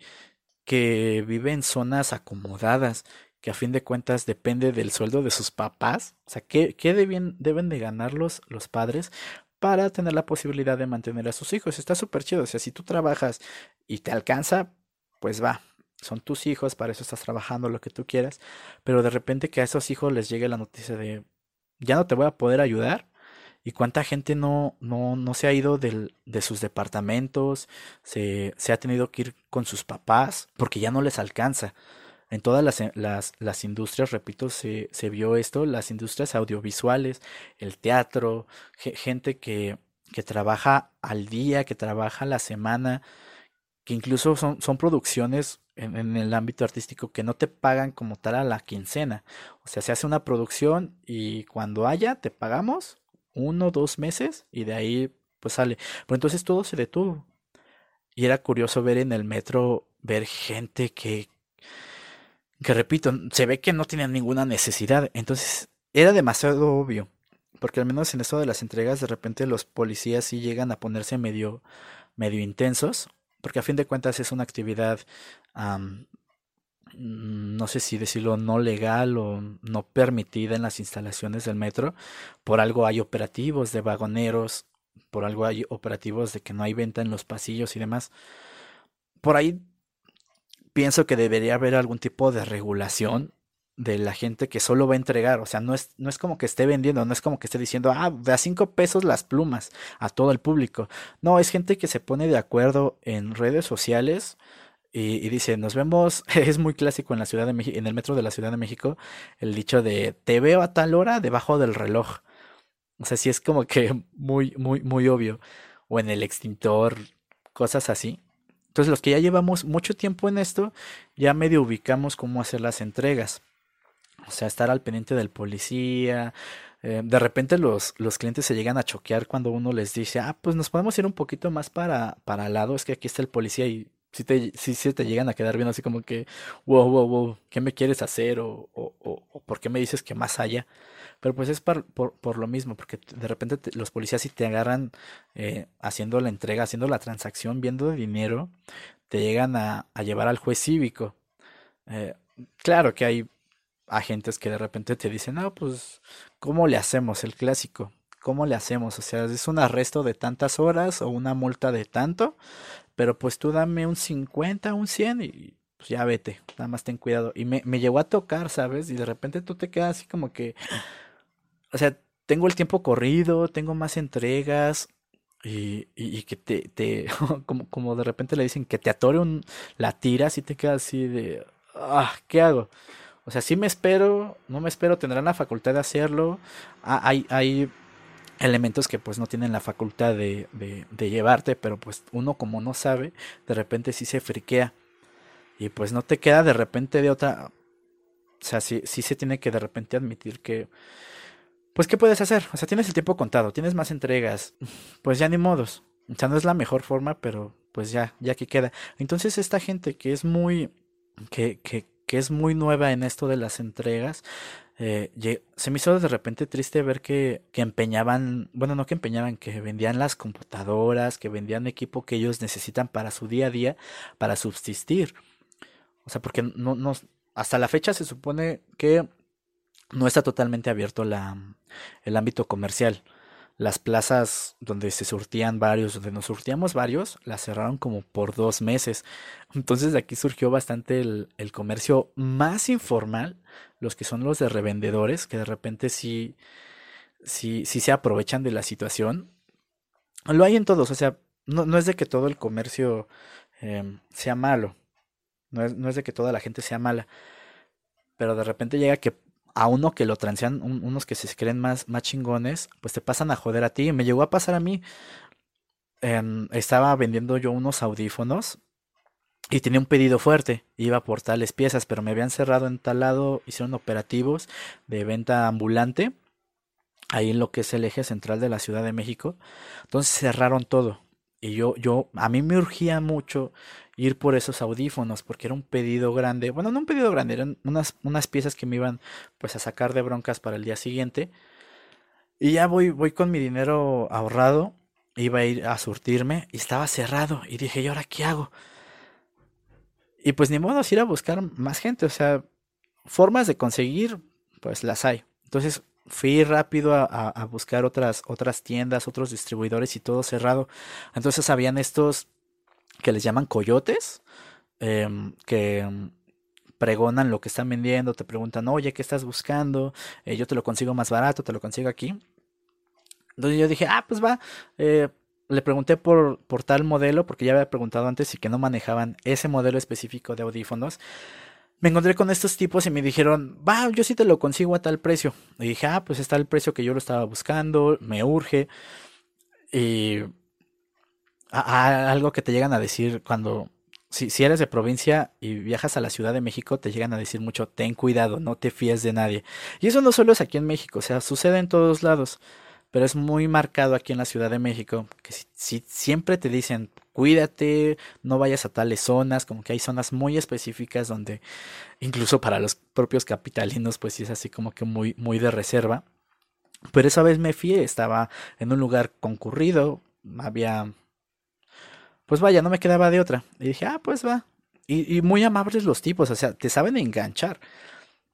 Speaker 1: que vive en zonas acomodadas, que a fin de cuentas depende del sueldo de sus papás. O sea, ¿qué, deben, deben de ganar los, los padres para tener la posibilidad de mantener a sus hijos? Está súper chido. O sea, si tú trabajas y te alcanza, pues va. Son tus hijos, para eso estás trabajando lo que tú quieras. Pero de repente que a esos hijos les llegue la noticia de ya no te voy a poder ayudar ¿Y cuánta gente no, no, no se ha ido del, de sus departamentos? Se, se ha tenido que ir con sus papás porque ya no les alcanza. En todas las, las, las industrias, repito, se, se, vio esto, las industrias audiovisuales, el teatro, gente que, que trabaja al día, que trabaja la semana, que incluso son, son producciones en, en, el ámbito artístico que no te pagan como tal a la quincena. O sea, se hace una producción y cuando haya, te pagamos uno, dos meses y de ahí pues sale. Pero entonces todo se detuvo. Y era curioso ver en el metro, ver gente que, que repito, se ve que no tenían ninguna necesidad. Entonces era demasiado obvio. Porque al menos en esto de las entregas, de repente los policías sí llegan a ponerse medio, medio intensos. Porque a fin de cuentas es una actividad no sé si decirlo no legal o no permitida en las instalaciones del metro. Por algo hay operativos de vagoneros, por algo hay operativos de que no hay venta en los pasillos y demás. Por ahí pienso que debería haber algún tipo de regulación de la gente que solo va a entregar. O sea, no es, no es como que esté vendiendo, no es como que esté diciendo, ah, de a cinco pesos las plumas a todo el público. No, es gente que se pone de acuerdo en redes sociales y, dice, nos vemos, es muy clásico en la Ciudad de México, en el metro de la Ciudad de México, el dicho de te veo a tal hora debajo del reloj. O sea, sí es como que muy, muy, muy obvio. O en el extintor, cosas así. Entonces los que ya llevamos mucho tiempo en esto, ya medio ubicamos cómo hacer las entregas. O sea, estar al pendiente del policía. Eh, de repente los, los clientes se llegan a choquear cuando uno les dice, ah, pues nos podemos ir un poquito más para, para al lado, es que aquí está el policía y si te, si, te llegan a quedar bien así como que, wow, wow, wow, ¿qué me quieres hacer? O, o, o, ¿por qué me dices que más allá? Pero pues es por, por, lo mismo, porque de repente los policías si te agarran eh, haciendo la entrega, haciendo la transacción, viendo dinero, te llegan a, a llevar al juez cívico. Eh, claro que hay agentes que de repente te dicen, no, pues, ¿cómo le hacemos? El clásico. ¿Cómo le hacemos? O sea, es un arresto de tantas horas o una multa de tanto pero pues tú dame un 50, un 100 y pues ya vete, nada más ten cuidado. Y me, me llegó a tocar, ¿sabes? Y de repente tú te quedas así como que, o sea, tengo el tiempo corrido, tengo más entregas, y, y, que te, te como, como de repente le dicen que te atore un, la tira, y te quedas así de, ah, ¿qué hago? O sea, sí me espero, no me espero, tendrán la facultad de hacerlo. Ah, hay elementos que pues no tienen la facultad de, de, llevarte, pero pues uno como no sabe, de repente sí se friquea. Y pues no te queda de repente de otra... O sea, sí, sí se tiene que de repente admitir que... Pues ¿qué puedes hacer? O sea, tienes el tiempo contado, tienes más entregas. Pues ya ni modos. O sea, no es la mejor forma, pero pues ya, ya que queda. Entonces esta gente que es muy... que, que, que es muy nueva en esto de las entregas, eh, se me hizo de repente triste ver que, que empeñaban, bueno, no que empeñaban, que vendían las computadoras, que vendían equipo que ellos necesitan para su día a día, para subsistir. O sea, porque no, no, hasta la fecha se supone que no está totalmente abierto la, el ámbito comercial. Las plazas donde se surtían varios, donde nos surtíamos varios, las cerraron como por dos meses. Entonces de aquí surgió bastante el, el comercio más informal, los que son los de revendedores, que de repente sí, sí, sí se aprovechan de la situación. Lo hay en todos, o sea, no, no es de que todo el comercio em, sea malo, no es, no es de que toda la gente sea mala, pero de repente llega que a uno que lo transean, unos que se creen más, más chingones, pues te pasan a joder a ti. Me llegó a pasar a mí. estaba vendiendo yo unos audífonos y tenía un pedido fuerte. Iba por tales piezas, pero me habían cerrado en tal lado, hicieron operativos de venta ambulante, ahí en lo que es el eje central de la Ciudad de México. Entonces cerraron todo. Y yo, yo, a mí me urgía mucho ir por esos audífonos, porque era un pedido grande. Bueno, no un pedido grande, eran unas, unas piezas que me iban pues a sacar de broncas para el día siguiente. Y ya voy, voy con mi dinero ahorrado, iba a ir a surtirme y estaba cerrado. Y dije, ¿y ahora qué hago? Y pues ni modo ir a buscar más gente, o sea, formas de conseguir, pues las hay. Entonces fui rápido a, a, buscar otras, otras tiendas, otros distribuidores y todo cerrado. Entonces habían estos que les llaman coyotes, em, que pregonan lo que están vendiendo, te preguntan, oye, ¿qué estás buscando? Eh, yo te lo consigo más barato, te lo consigo aquí. Entonces yo dije, ah, pues va. Eh, le pregunté por, por tal modelo, porque ya había preguntado antes y que no manejaban ese modelo específico de audífonos. Me encontré con estos tipos y me dijeron, va, yo sí te lo consigo a tal precio. Y dije, ah, pues está el precio que yo lo estaba buscando, me urge. Y algo que te llegan a decir cuando, si, si eres de provincia y viajas a la Ciudad de México, te llegan a decir mucho, ten cuidado, no te fíes de nadie. Y eso no solo es aquí en México, o sea, sucede en todos lados, pero es muy marcado aquí en la Ciudad de México, que si, siempre te dicen, cuídate, no vayas a tales zonas, como que hay zonas muy específicas donde incluso para los propios capitalinos, pues sí es así como que muy, muy de reserva. Pero esa vez me fui, estaba en un lugar concurrido, había pues vaya, no me quedaba de otra. Y dije, ah, pues va. Y, muy amables los tipos, o sea, te saben enganchar.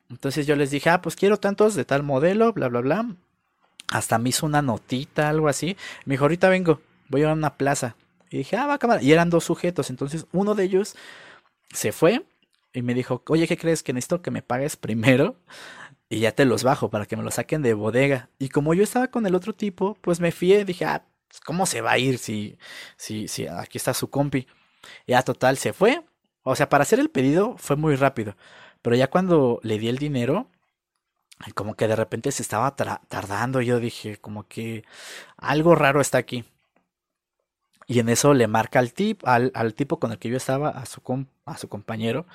Speaker 1: Entonces yo les dije, ah, pues quiero tantos de tal modelo, bla, bla, bla. Hasta me hizo una notita, algo así. Me dijo, ahorita vengo, voy a una plaza. Y dije, ah, va, cámara. Y eran dos sujetos. Entonces uno de ellos se fue y me dijo, oye, ¿qué crees que necesito que me pagues primero? Y ya te los bajo para que me los saquen de bodega. Y como yo estaba con el otro tipo, pues me fié, dije, ah, pues, ¿cómo se va a ir si, si, si aquí está su compi? Ya total, se fue. O sea, para hacer el pedido fue muy rápido. Pero ya cuando le di el dinero, como que de repente se estaba tardando. Yo dije, como que algo raro está aquí. Y en eso le marca al, tip, al, al tipo con el que yo estaba, a su, a su compañero.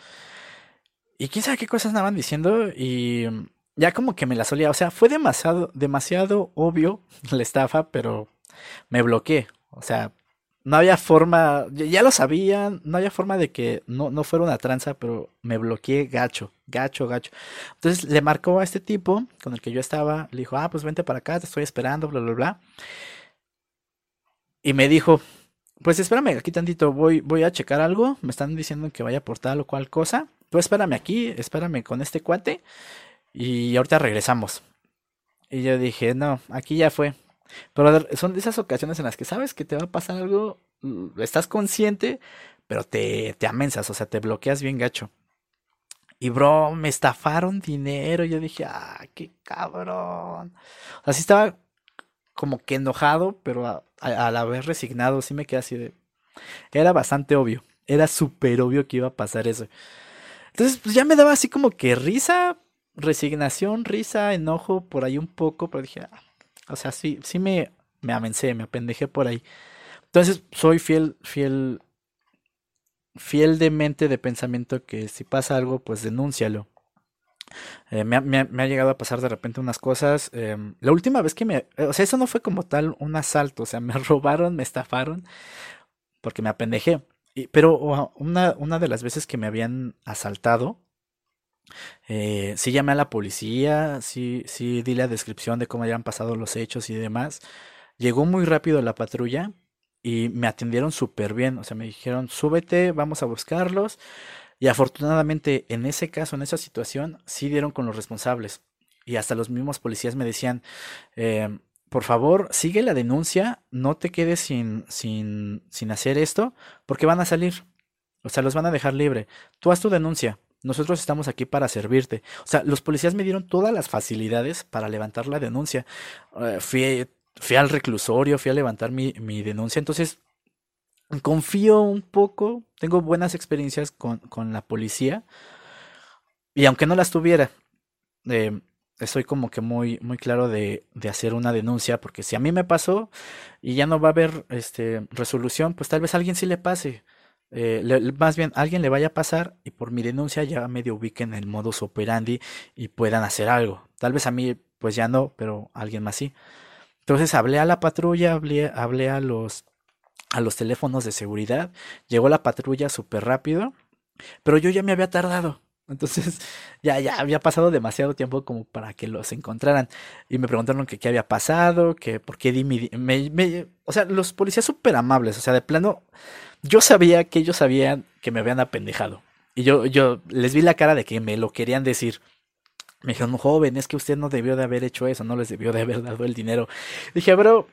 Speaker 1: Y quién sabe qué cosas andaban diciendo. Y ya como que me la solía. O sea, fue demasiado, demasiado obvio la estafa, pero me bloqueé. O sea, no había forma, ya lo sabían, no había forma de que no, no fuera una tranza, pero me bloqueé gacho, gacho, gacho. Entonces le marcó a este tipo con el que yo estaba, le dijo, ah, pues vente para acá, te estoy esperando, bla, bla, bla. Y me dijo, pues espérame aquí tantito, voy, voy a checar algo, me están diciendo que vaya por tal o cual cosa. Tú espérame aquí, espérame con este cuate y ahorita regresamos. Y yo dije, no, aquí ya fue. Pero son de esas ocasiones en las que sabes que te va a pasar algo, mm, estás consciente, pero te, te o sea, te bloqueas bien gacho. Y bro, me estafaron dinero. Yo dije, ah, qué cabrón. Así estaba como que enojado, pero a, la vez resignado. Sí me quedé así de. Era bastante obvio. Era súper obvio que iba a pasar eso. Entonces, pues ya me daba así como que risa, resignación, risa, enojo, por ahí un poco. Pero dije, ah, o sea, sí, sí me, me amencé, me apendejé por ahí. Entonces, soy fiel, fiel, fiel de mente, de pensamiento que si pasa algo, pues denúncialo. Eh, me, ha llegado a pasar de repente unas cosas. Eh, la última vez que me... O sea, eso no fue como tal un asalto. O sea, me robaron, me estafaron. Porque me apendejé. Pero una, una de las veces que me habían asaltado, eh, sí llamé a la policía, sí, sí di la descripción de cómo habían pasado los hechos y demás. Llegó muy rápido la patrulla y me atendieron súper bien. O sea, me dijeron, súbete, vamos a buscarlos. Y afortunadamente en ese caso, en esa situación, sí dieron con los responsables. Y hasta los mismos policías me decían, eh, por favor, sigue la denuncia, no te quedes sin, sin, sin hacer esto, porque van a salir. O sea, los van a dejar libre. Tú haz tu denuncia. Nosotros estamos aquí para servirte. O sea, los policías me dieron todas las facilidades para levantar la denuncia. Eh, fui, fui al reclusorio, fui a levantar mi, mi, denuncia. Entonces, confío un poco, tengo buenas experiencias con, con la policía. Y aunque no las tuviera, eh, estoy como que muy, muy claro de, de, hacer una denuncia, porque si a mí me pasó y ya no va a haber este, resolución, pues tal vez a alguien sí le pase. Eh, más bien alguien le vaya a pasar y por mi denuncia ya medio ubiquen el modus operandi y puedan hacer algo. Tal vez a mí pues ya no, pero alguien más sí. Entonces hablé a la patrulla, hablé, hablé a los a los teléfonos de seguridad, llegó la patrulla súper rápido, pero yo ya me había tardado. Entonces ya, ya había pasado demasiado tiempo como para que los encontraran. Y me preguntaron que qué había pasado, que por qué di mi... Me, o sea, los policías súper amables, o sea, de plano yo sabía que ellos sabían que me habían apendejado. Y yo, yo les vi la cara de que me lo querían decir. Me dijeron, joven, es que usted no debió de haber hecho eso, no les debió de haber dado el dinero. Dije, bro,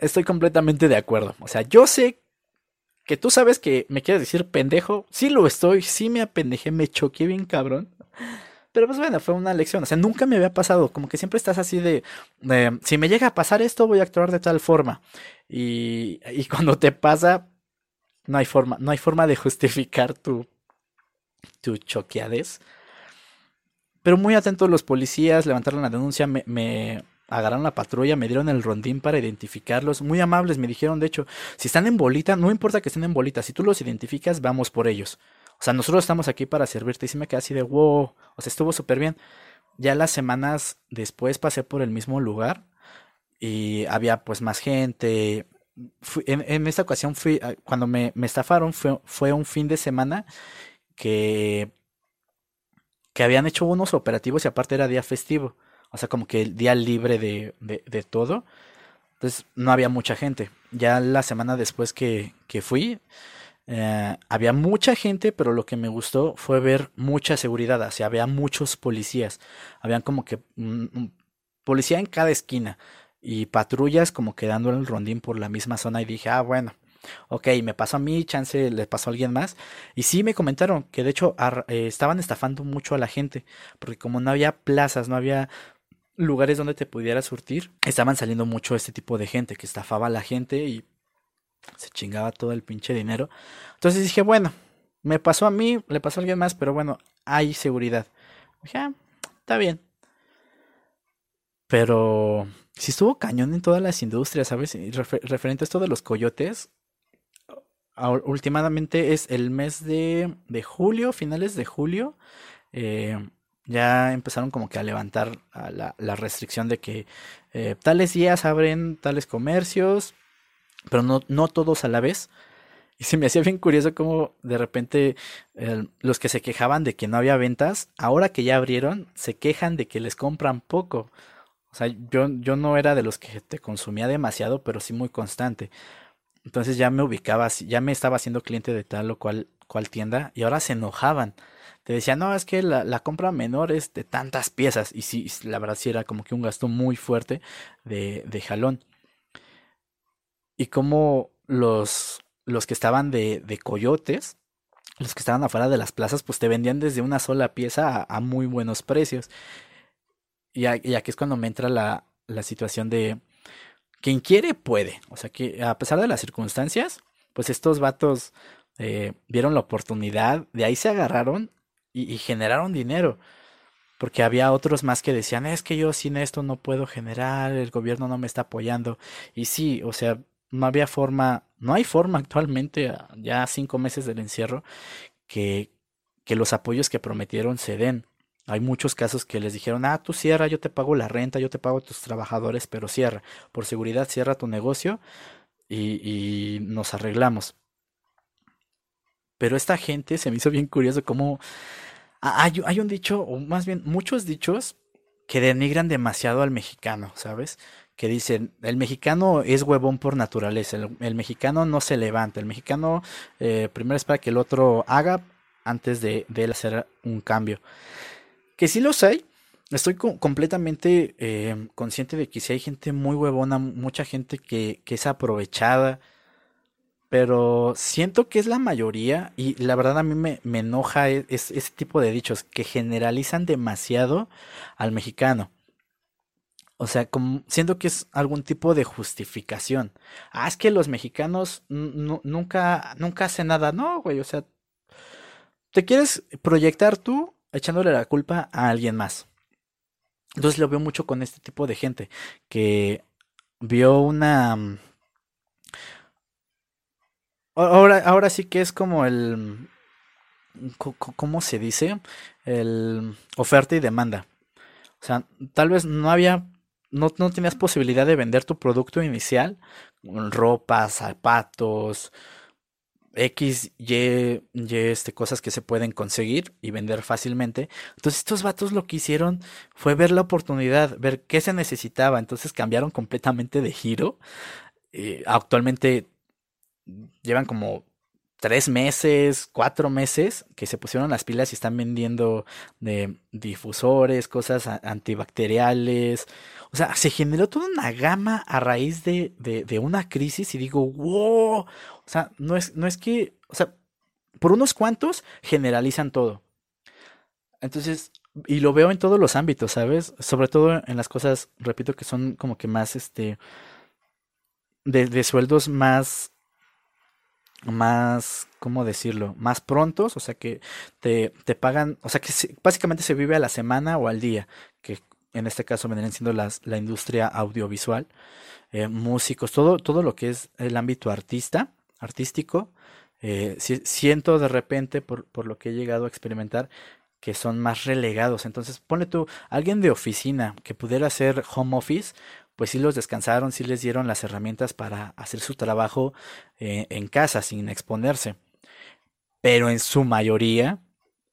Speaker 1: estoy completamente de acuerdo. O sea, yo sé que tú sabes que me quieres decir pendejo. Sí lo estoy, sí me apendejé, me choqué bien cabrón. Pero pues bueno, fue una lección. O sea, nunca me había pasado. Como que siempre estás así de, si me llega a pasar esto, voy a actuar de tal forma. Y, y cuando te pasa, no hay forma, no hay forma de justificar tu, tu choqueades. Pero muy atentos los policías, levantaron la denuncia, me, agarraron la patrulla, me dieron el rondín para identificarlos. Muy amables, me dijeron, de hecho, si están en bolita, no importa que estén en bolita, si tú los identificas, vamos por ellos. O sea, nosotros estamos aquí para servirte. Y sí me quedé así de wow. O sea, estuvo súper bien. Ya las semanas después pasé por el mismo lugar y había pues más gente, en, esta ocasión fui, ah, cuando me, estafaron, fue, fue, un fin de semana que, que habían hecho unos operativos y aparte era día festivo. O sea, como que el día libre de, de, todo. Entonces no había mucha gente. Ya la semana después que, que fui, eh, había mucha gente, pero lo que me gustó fue ver mucha seguridad. O sea, había muchos policías. Habían como que policía en cada esquina y patrullas como quedando el rondín por la misma zona y dije, ah, bueno, ok, me pasó a mí, chance le pasó a alguien más. Y sí me comentaron que de hecho eh, estaban estafando mucho a la gente, porque como no había plazas, no había lugares donde te pudiera surtir, estaban saliendo mucho este tipo de gente que estafaba a la gente y se chingaba todo el pinche dinero. Entonces dije, bueno, me pasó a mí, le pasó a alguien más, pero bueno, hay seguridad. Dije, ah, está bien. Pero si estuvo cañón en todas las industrias, ¿sabes? referente a esto de los coyotes, últimamente es el mes de, de julio, finales de julio, eh, ya empezaron como que a levantar la, la, restricción de que eh, tales días abren tales comercios, pero no, no todos a la vez. Y se me hacía bien curioso como de repente los que se quejaban de que no había ventas, ahora que ya abrieron, se quejan de que les compran poco. O sea, yo, yo no era de los que te consumía demasiado, pero sí muy constante. Entonces ya me ubicaba, ya me estaba haciendo cliente de tal o cual, cual tienda y ahora se enojaban. Te decían, no, es que la, la, compra menor es de tantas piezas. Y sí, la verdad sí era como que un gasto muy fuerte de, de jalón. Y como los, los que estaban de, de coyotes, los que estaban afuera de las plazas, pues te vendían desde una sola pieza a, a muy buenos precios. Y, aquí es cuando me entra la, la situación de quien quiere puede. O sea que a pesar de las circunstancias, pues estos vatos eh, vieron la oportunidad, de ahí se agarraron y, generaron dinero. Porque había otros más que decían, es que yo sin esto no puedo generar, el gobierno no me está apoyando. Y sí, o sea, no había forma, no hay forma actualmente, ya cinco meses del encierro, que, que los apoyos que prometieron se den. Hay muchos casos que les dijeron, ah, tú cierra, yo te pago la renta, yo te pago tus trabajadores, pero cierra. Por seguridad, cierra tu negocio y, nos arreglamos. Pero esta gente se me hizo bien curioso cómo hay, hay un dicho, o más bien muchos dichos que denigran demasiado al mexicano, ¿sabes? Que dicen, el mexicano es huevón por naturaleza, el, mexicano no se levanta, el mexicano eh, primero espera que el otro haga antes de, de él hacer un cambio que sí los hay, estoy completamente eh, consciente de que si hay gente muy huevona, mucha gente que, que es aprovechada, pero siento que es la mayoría y la verdad a mí me, me enoja e, ese tipo de dichos que generalizan demasiado al mexicano. O sea, como siento que es algún tipo de justificación. Ah, es que los mexicanos nunca, nunca hacen nada. No, güey, o sea, te quieres proyectar tú echándole la culpa a alguien más. Entonces lo veo mucho con este tipo de gente que vio una... Mm, ahora, ahora sí que es como el... ¿Cómo se dice? El oferta y demanda. O sea, tal vez no había no, no, tenías posibilidad de vender tu producto inicial, ropa, zapatos, X, Y, Y, este, cosas que se pueden conseguir y vender fácilmente. Entonces estos vatos lo que hicieron fue ver la oportunidad, ver qué se necesitaba. Entonces cambiaron completamente de giro. Eh, actualmente llevan como tres meses, cuatro meses que se pusieron las pilas y están vendiendo de difusores, cosas antibacteriales. O sea, se generó toda una gama a raíz de, de, una crisis y digo, wow. O sea, no es, no es que, o sea, por unos cuantos generalizan todo. Entonces, y lo veo en todos los ámbitos, ¿sabes? Sobre todo en las cosas, repito, que son como que más, este, de, de sueldos más más, ¿cómo decirlo? Más prontos, o sea que te, te pagan, o sea que básicamente se vive a la semana o al día, que en este caso vendrían siendo las, la industria audiovisual, eh, músicos, todo, todo lo que es el ámbito artista, artístico. Eh, siento de repente, por, por lo que he llegado a experimentar, que son más relegados. Entonces, pone tú, alguien de oficina que pudiera hacer home office, pues sí los descansaron, sí les dieron las herramientas para hacer su trabajo eh, en casa sin exponerse. Pero en su mayoría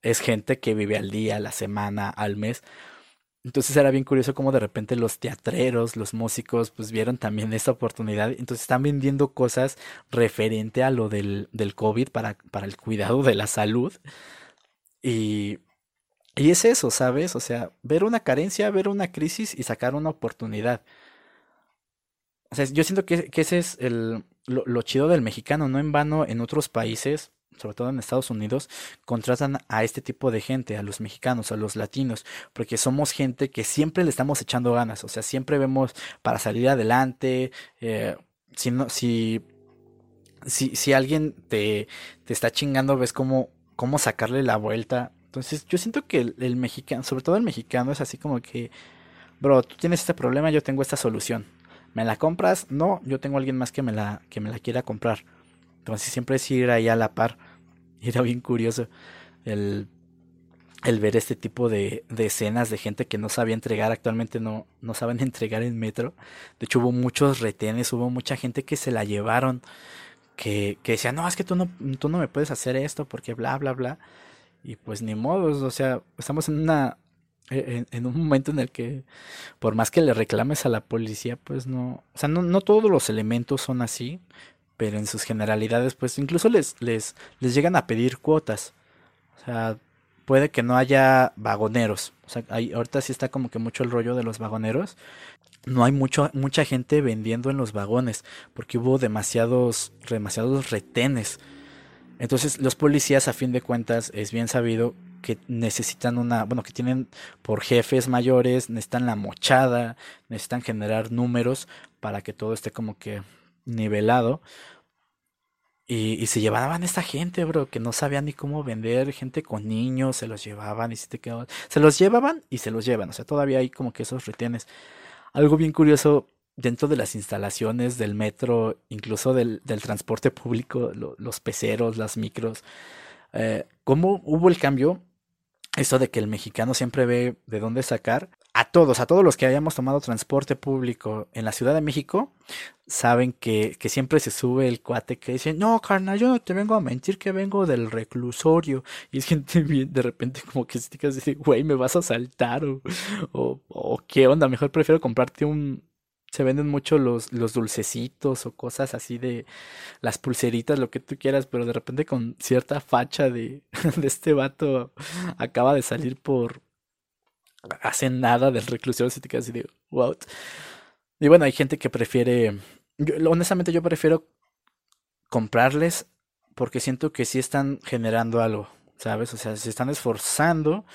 Speaker 1: es gente que vive al día, a la semana, al mes. Entonces era bien curioso cómo de repente los teatreros, los músicos, pues vieron también esta oportunidad. Entonces están vendiendo cosas referente a lo del, del COVID para, para el cuidado de la salud. Y, y es eso, ¿sabes? O sea, ver una carencia, ver una crisis y sacar una oportunidad. O sea, yo siento que, ese es el, lo, chido del mexicano, no en vano en otros países, sobre todo en Estados Unidos, contratan a este tipo de gente, a los mexicanos, a los latinos, porque somos gente que siempre le estamos echando ganas, o sea, siempre vemos para salir adelante, eh, si, no, si, si, si alguien te, te está chingando, ves cómo, cómo sacarle la vuelta. Entonces, yo siento que el, mexicano, sobre todo el mexicano, es así como que, bro, tú tienes este problema, yo tengo esta solución ¿Me la compras? No, yo tengo alguien más que me la, que me la quiera comprar. Entonces siempre es ir ahí a la par. Era bien curioso el, el ver este tipo de, de, escenas de gente que no sabía entregar. Actualmente no, no saben entregar en metro. De hecho hubo muchos retenes, hubo mucha gente que se la llevaron. Que, que decía, no, es que tú no, tú no me puedes hacer esto porque bla, bla, bla. Y pues ni modo, o sea, estamos en una e-, en, un momento en el que por más que le reclames a la policía, pues no, o sea, no, no todos los elementos son así, pero en sus generalidades, pues incluso les, les, les llegan a pedir cuotas. O sea, puede que no haya vagoneros. O sea, hay, ahorita sí está como que mucho el rollo de los vagoneros. No hay mucho, mucha gente vendiendo en los vagones, porque hubo demasiados, demasiados retenes. Entonces, los policías, a fin de cuentas, es bien sabido que necesitan una, bueno, que tienen por jefes mayores, necesitan la mochada, necesitan generar números para que todo esté como que nivelado. Y, y se llevaban esta gente, bro, que no sabían ni cómo vender, gente con niños, se los llevaban y se te quedaban. Se los llevaban y se los llevan, o sea, todavía hay como que esos retienes. Algo bien curioso dentro de las instalaciones del metro, incluso del, del transporte público, los peceros, las micros, eh, cómo hubo el cambio esto de que el mexicano siempre ve de dónde sacar. A todos, a todos los que hayamos tomado transporte público en la Ciudad de México, saben que, que siempre se sube el cuate que dice, no, carnal, yo no te vengo a mentir que vengo del reclusorio. Y es gente bien, de repente como que se te dice, güey, me vas a saltar o, o, qué onda, mejor prefiero comprarte un, se venden mucho los, los dulcecitos o cosas así de las pulseritas, lo que tú quieras, pero de repente con cierta facha de, de este vato acaba de salir por hacen nada del reclusión, si te quedas así de, what? Y bueno, hay gente que prefiere, honestamente yo prefiero comprarles porque siento que sí están generando algo, ¿sabes? O sea, se están esforzando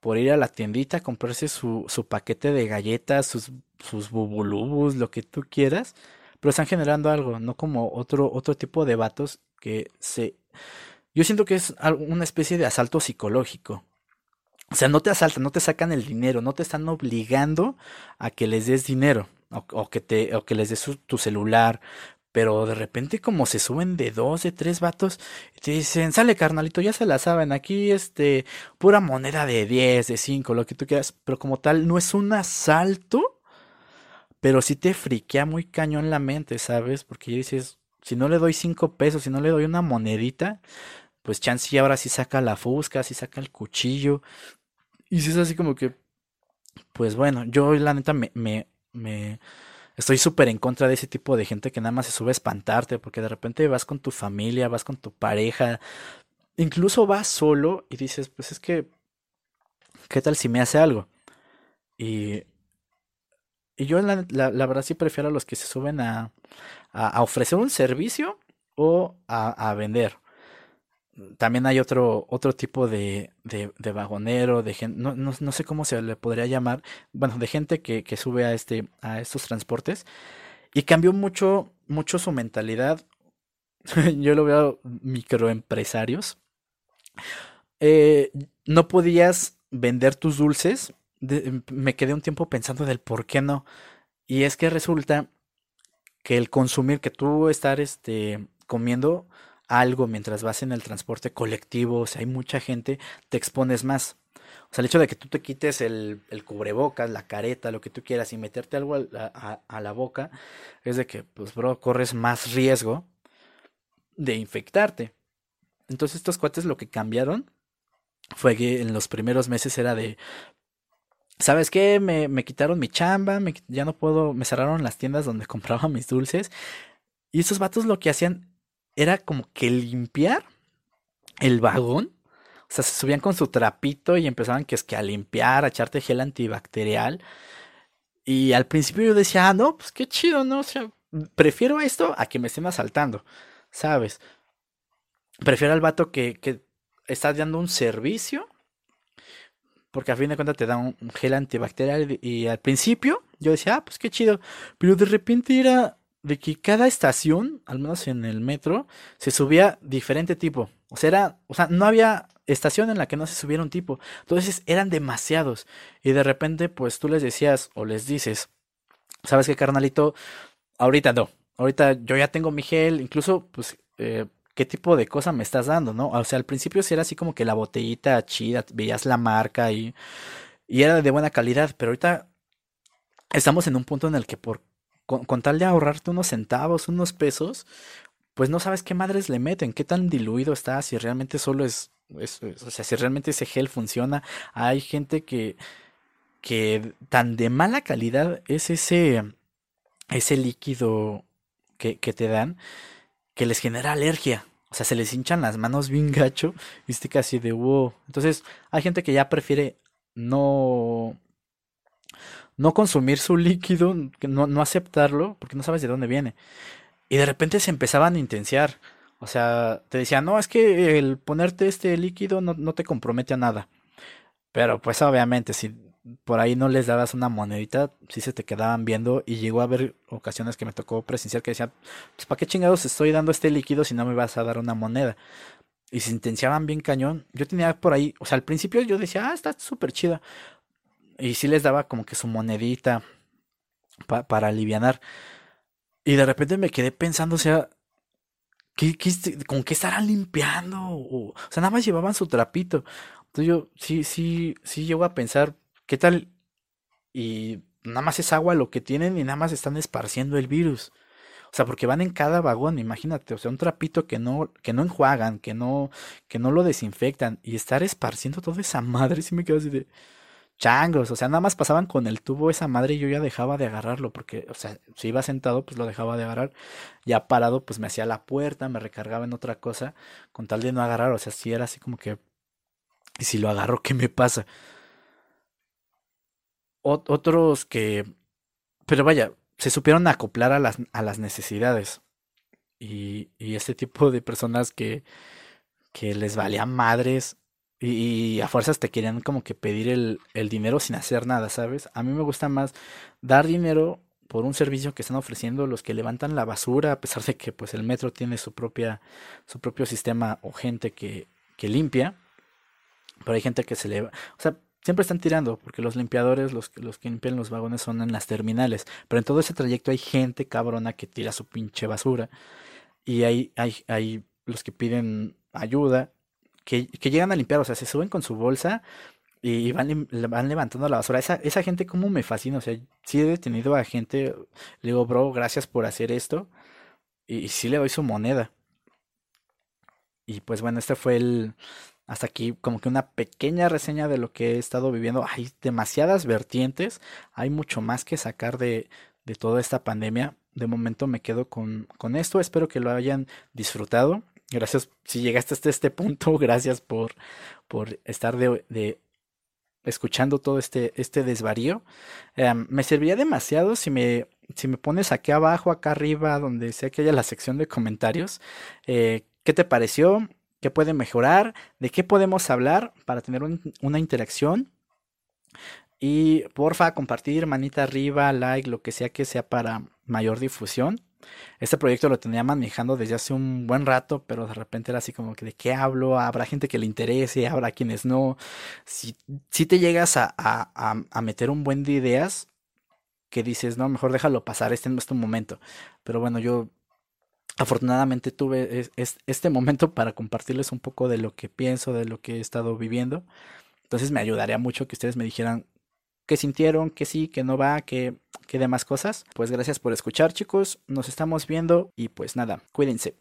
Speaker 1: por ir a la tiendita, comprarse su, su paquete de galletas, sus, sus bubulubus, lo que tú quieras, pero están generando algo, no como otro, otro tipo de vatos que se... Yo siento que es una especie de asalto psicológico. O sea, no te asaltan, no te sacan el dinero, no te están obligando a que les des dinero o, que, te, o que les des tu celular. Pero de repente como se suben de dos, de tres vatos te dicen, sale carnalito, ya se la saben, aquí este, pura moneda de 10, de 5, lo que tú quieras. Pero como tal, no es un asalto, pero sí te friquea muy cañón la mente, ¿sabes? Porque dices, si no le doy cinco pesos, si no le doy una monedita, pues Chansey ahora sí saca la fusca, sí saca el cuchillo. Y si es así como que, pues bueno, yo la neta me, me, me estoy súper en contra de ese tipo de gente que nada más se sube a espantarte, porque de repente vas con tu familia, vas con tu pareja, incluso vas solo y dices, pues es que, ¿qué tal si me hace algo? Y, y yo la, la, verdad sí prefiero a los que se suben a, a, ofrecer un servicio o a, a vender también hay otro, otro tipo de, de, de vagonero, de gente, no, no, no, sé cómo se le podría llamar, bueno, de gente que, que, sube a, este, a estos transportes y cambió mucho, mucho su mentalidad. Yo lo veo microempresarios. Eh, no podías vender tus dulces. me quedé un tiempo pensando del por qué no. Y es que resulta que el consumir, que tú estar este, comiendo, algo mientras vas en el transporte colectivo, o sea, hay mucha gente, te expones más. O sea, el hecho de que tú te quites el, el cubrebocas, la careta, lo que tú quieras y meterte algo a, a, la boca, es de que, pues, bro, corres más riesgo de infectarte. Entonces estos cuates lo que cambiaron fue que en los primeros meses era de, ¿sabes qué? Me, me quitaron mi chamba, ya no puedo, me cerraron las tiendas donde compraba mis dulces. Y estos vatos lo que hacían era como que limpiar el vagón. O sea, se subían con su trapito y empezaban que es que a limpiar, a echarte gel antibacterial. Y al principio yo decía, ah, no, pues qué chido, ¿no? O sea, prefiero esto a que me estén asaltando, ¿sabes? Prefiero al vato que, que está dando un servicio. Porque a fin de cuentas te da un gel antibacterial. Y al principio yo decía, ah, pues qué chido. Pero de repente era de que cada estación, al menos en el metro, se subía diferente tipo. O sea, era, o sea, no había estación en la que no se subiera un tipo. Entonces eran demasiados. Y de repente, pues tú les decías o les dices, ¿sabes qué, carnalito? Ahorita no. Ahorita yo ya tengo mi gel. Incluso, pues, eh, ¿qué tipo de cosa me estás dando, no? O sea, al principio sí era así como que la botellita chida, veías la marca y, y era de buena calidad. Pero ahorita estamos en un punto en el que por con, tal de ahorrarte unos centavos, unos pesos, pues no sabes qué madres le meten, qué tan diluido está, si realmente solo es, o sea, si realmente ese gel funciona. Hay gente que, que tan de mala calidad es ese, ese líquido que, que te dan que les genera alergia. O sea, se les hinchan las manos bien gacho. Viste casi de wow. Entonces, hay gente que ya prefiere no no consumir su líquido, no, no aceptarlo, porque no sabes de dónde viene. Y de repente se empezaban a intenciar. O sea, te decían, no, es que el ponerte este líquido no, no te compromete a nada. Pero pues obviamente, si por ahí no les dabas una monedita, sí se te quedaban viendo y llegó a haber ocasiones que me tocó presenciar que decían, pues ¿para qué chingados estoy dando este líquido si no me vas a dar una moneda? Y se intenciaban bien cañón. Yo tenía por ahí, o sea, al principio yo decía, ah, está súper chida. Y sí les daba como que su monedita para alivianar. Y de repente me quedé pensando, o sea, ¿qué, con qué estarán limpiando? O, sea, nada más llevaban su trapito. Entonces yo sí, sí, sí llego a pensar, ¿qué tal? Y nada más es agua lo que tienen y nada más están esparciendo el virus. O sea, porque van en cada vagón, imagínate, o sea, un trapito que no, que no enjuagan, que no, que no lo desinfectan, y estar esparciendo toda esa madre, sí me quedo así de changos, o sea, nada más pasaban con el tubo esa madre y yo ya dejaba de agarrarlo, porque, o sea, si iba sentado, pues lo dejaba de agarrar, ya parado, pues me hacía la puerta, me recargaba en otra cosa, con tal de no agarrar, o sea, si era así como que, y si lo agarro, ¿qué me pasa? otros que, pero vaya, se supieron acoplar a las, a las necesidades. Y, y este tipo de personas que, que les valían madres y, a fuerzas te querían como que pedir el, el dinero sin hacer nada, ¿sabes? A mí me gusta más dar dinero por un servicio que están ofreciendo los que levantan la basura, a pesar de que pues el metro tiene su propia, su propio sistema o gente que, que limpia. Pero hay gente que se le... O sea, siempre están tirando, porque los limpiadores, los, los que limpian los vagones son en las terminales. Pero en todo ese trayecto hay gente cabrona que tira su pinche basura. Y hay, hay, hay los que piden ayuda, que, llegan a limpiar, o sea, se suben con su bolsa y van, van levantando la basura. Esa, esa gente como me fascina. O sea, sí he detenido a gente. Le digo, bro, gracias por hacer esto. Y, y sí le doy su moneda. Y pues bueno, este fue el... Hasta aquí como que una pequeña reseña de lo que he estado viviendo. Hay demasiadas vertientes. Hay mucho más que sacar de, de toda esta pandemia. De momento me quedo con, con esto. Espero que lo hayan disfrutado. Gracias si llegaste hasta este punto. Gracias por, por estar de, de escuchando todo este, este desvarío. Em, me serviría demasiado si me, si me pones aquí abajo, acá arriba, donde sea que haya la sección de comentarios. Eh, ¿Qué te pareció? ¿Qué puede mejorar? ¿De qué podemos hablar para tener una interacción? Y porfa, compartir, manita arriba, like, lo que sea que sea para mayor difusión. Este proyecto lo tenía manejando desde hace un buen rato, pero de repente era así como que de qué hablo, habrá gente que le interese, habrá quienes no. Si, si te llegas a, a, a, meter un buen de ideas, que dices, no, mejor déjalo pasar, este no es tu momento. Pero bueno, yo afortunadamente tuve este momento para compartirles un poco de lo que pienso, de lo que he estado viviendo. Entonces me ayudaría mucho que ustedes me dijeran qué sintieron, que sí, que no va, que, que demás cosas. Pues gracias por escuchar chicos, nos estamos viendo y pues nada, cuídense.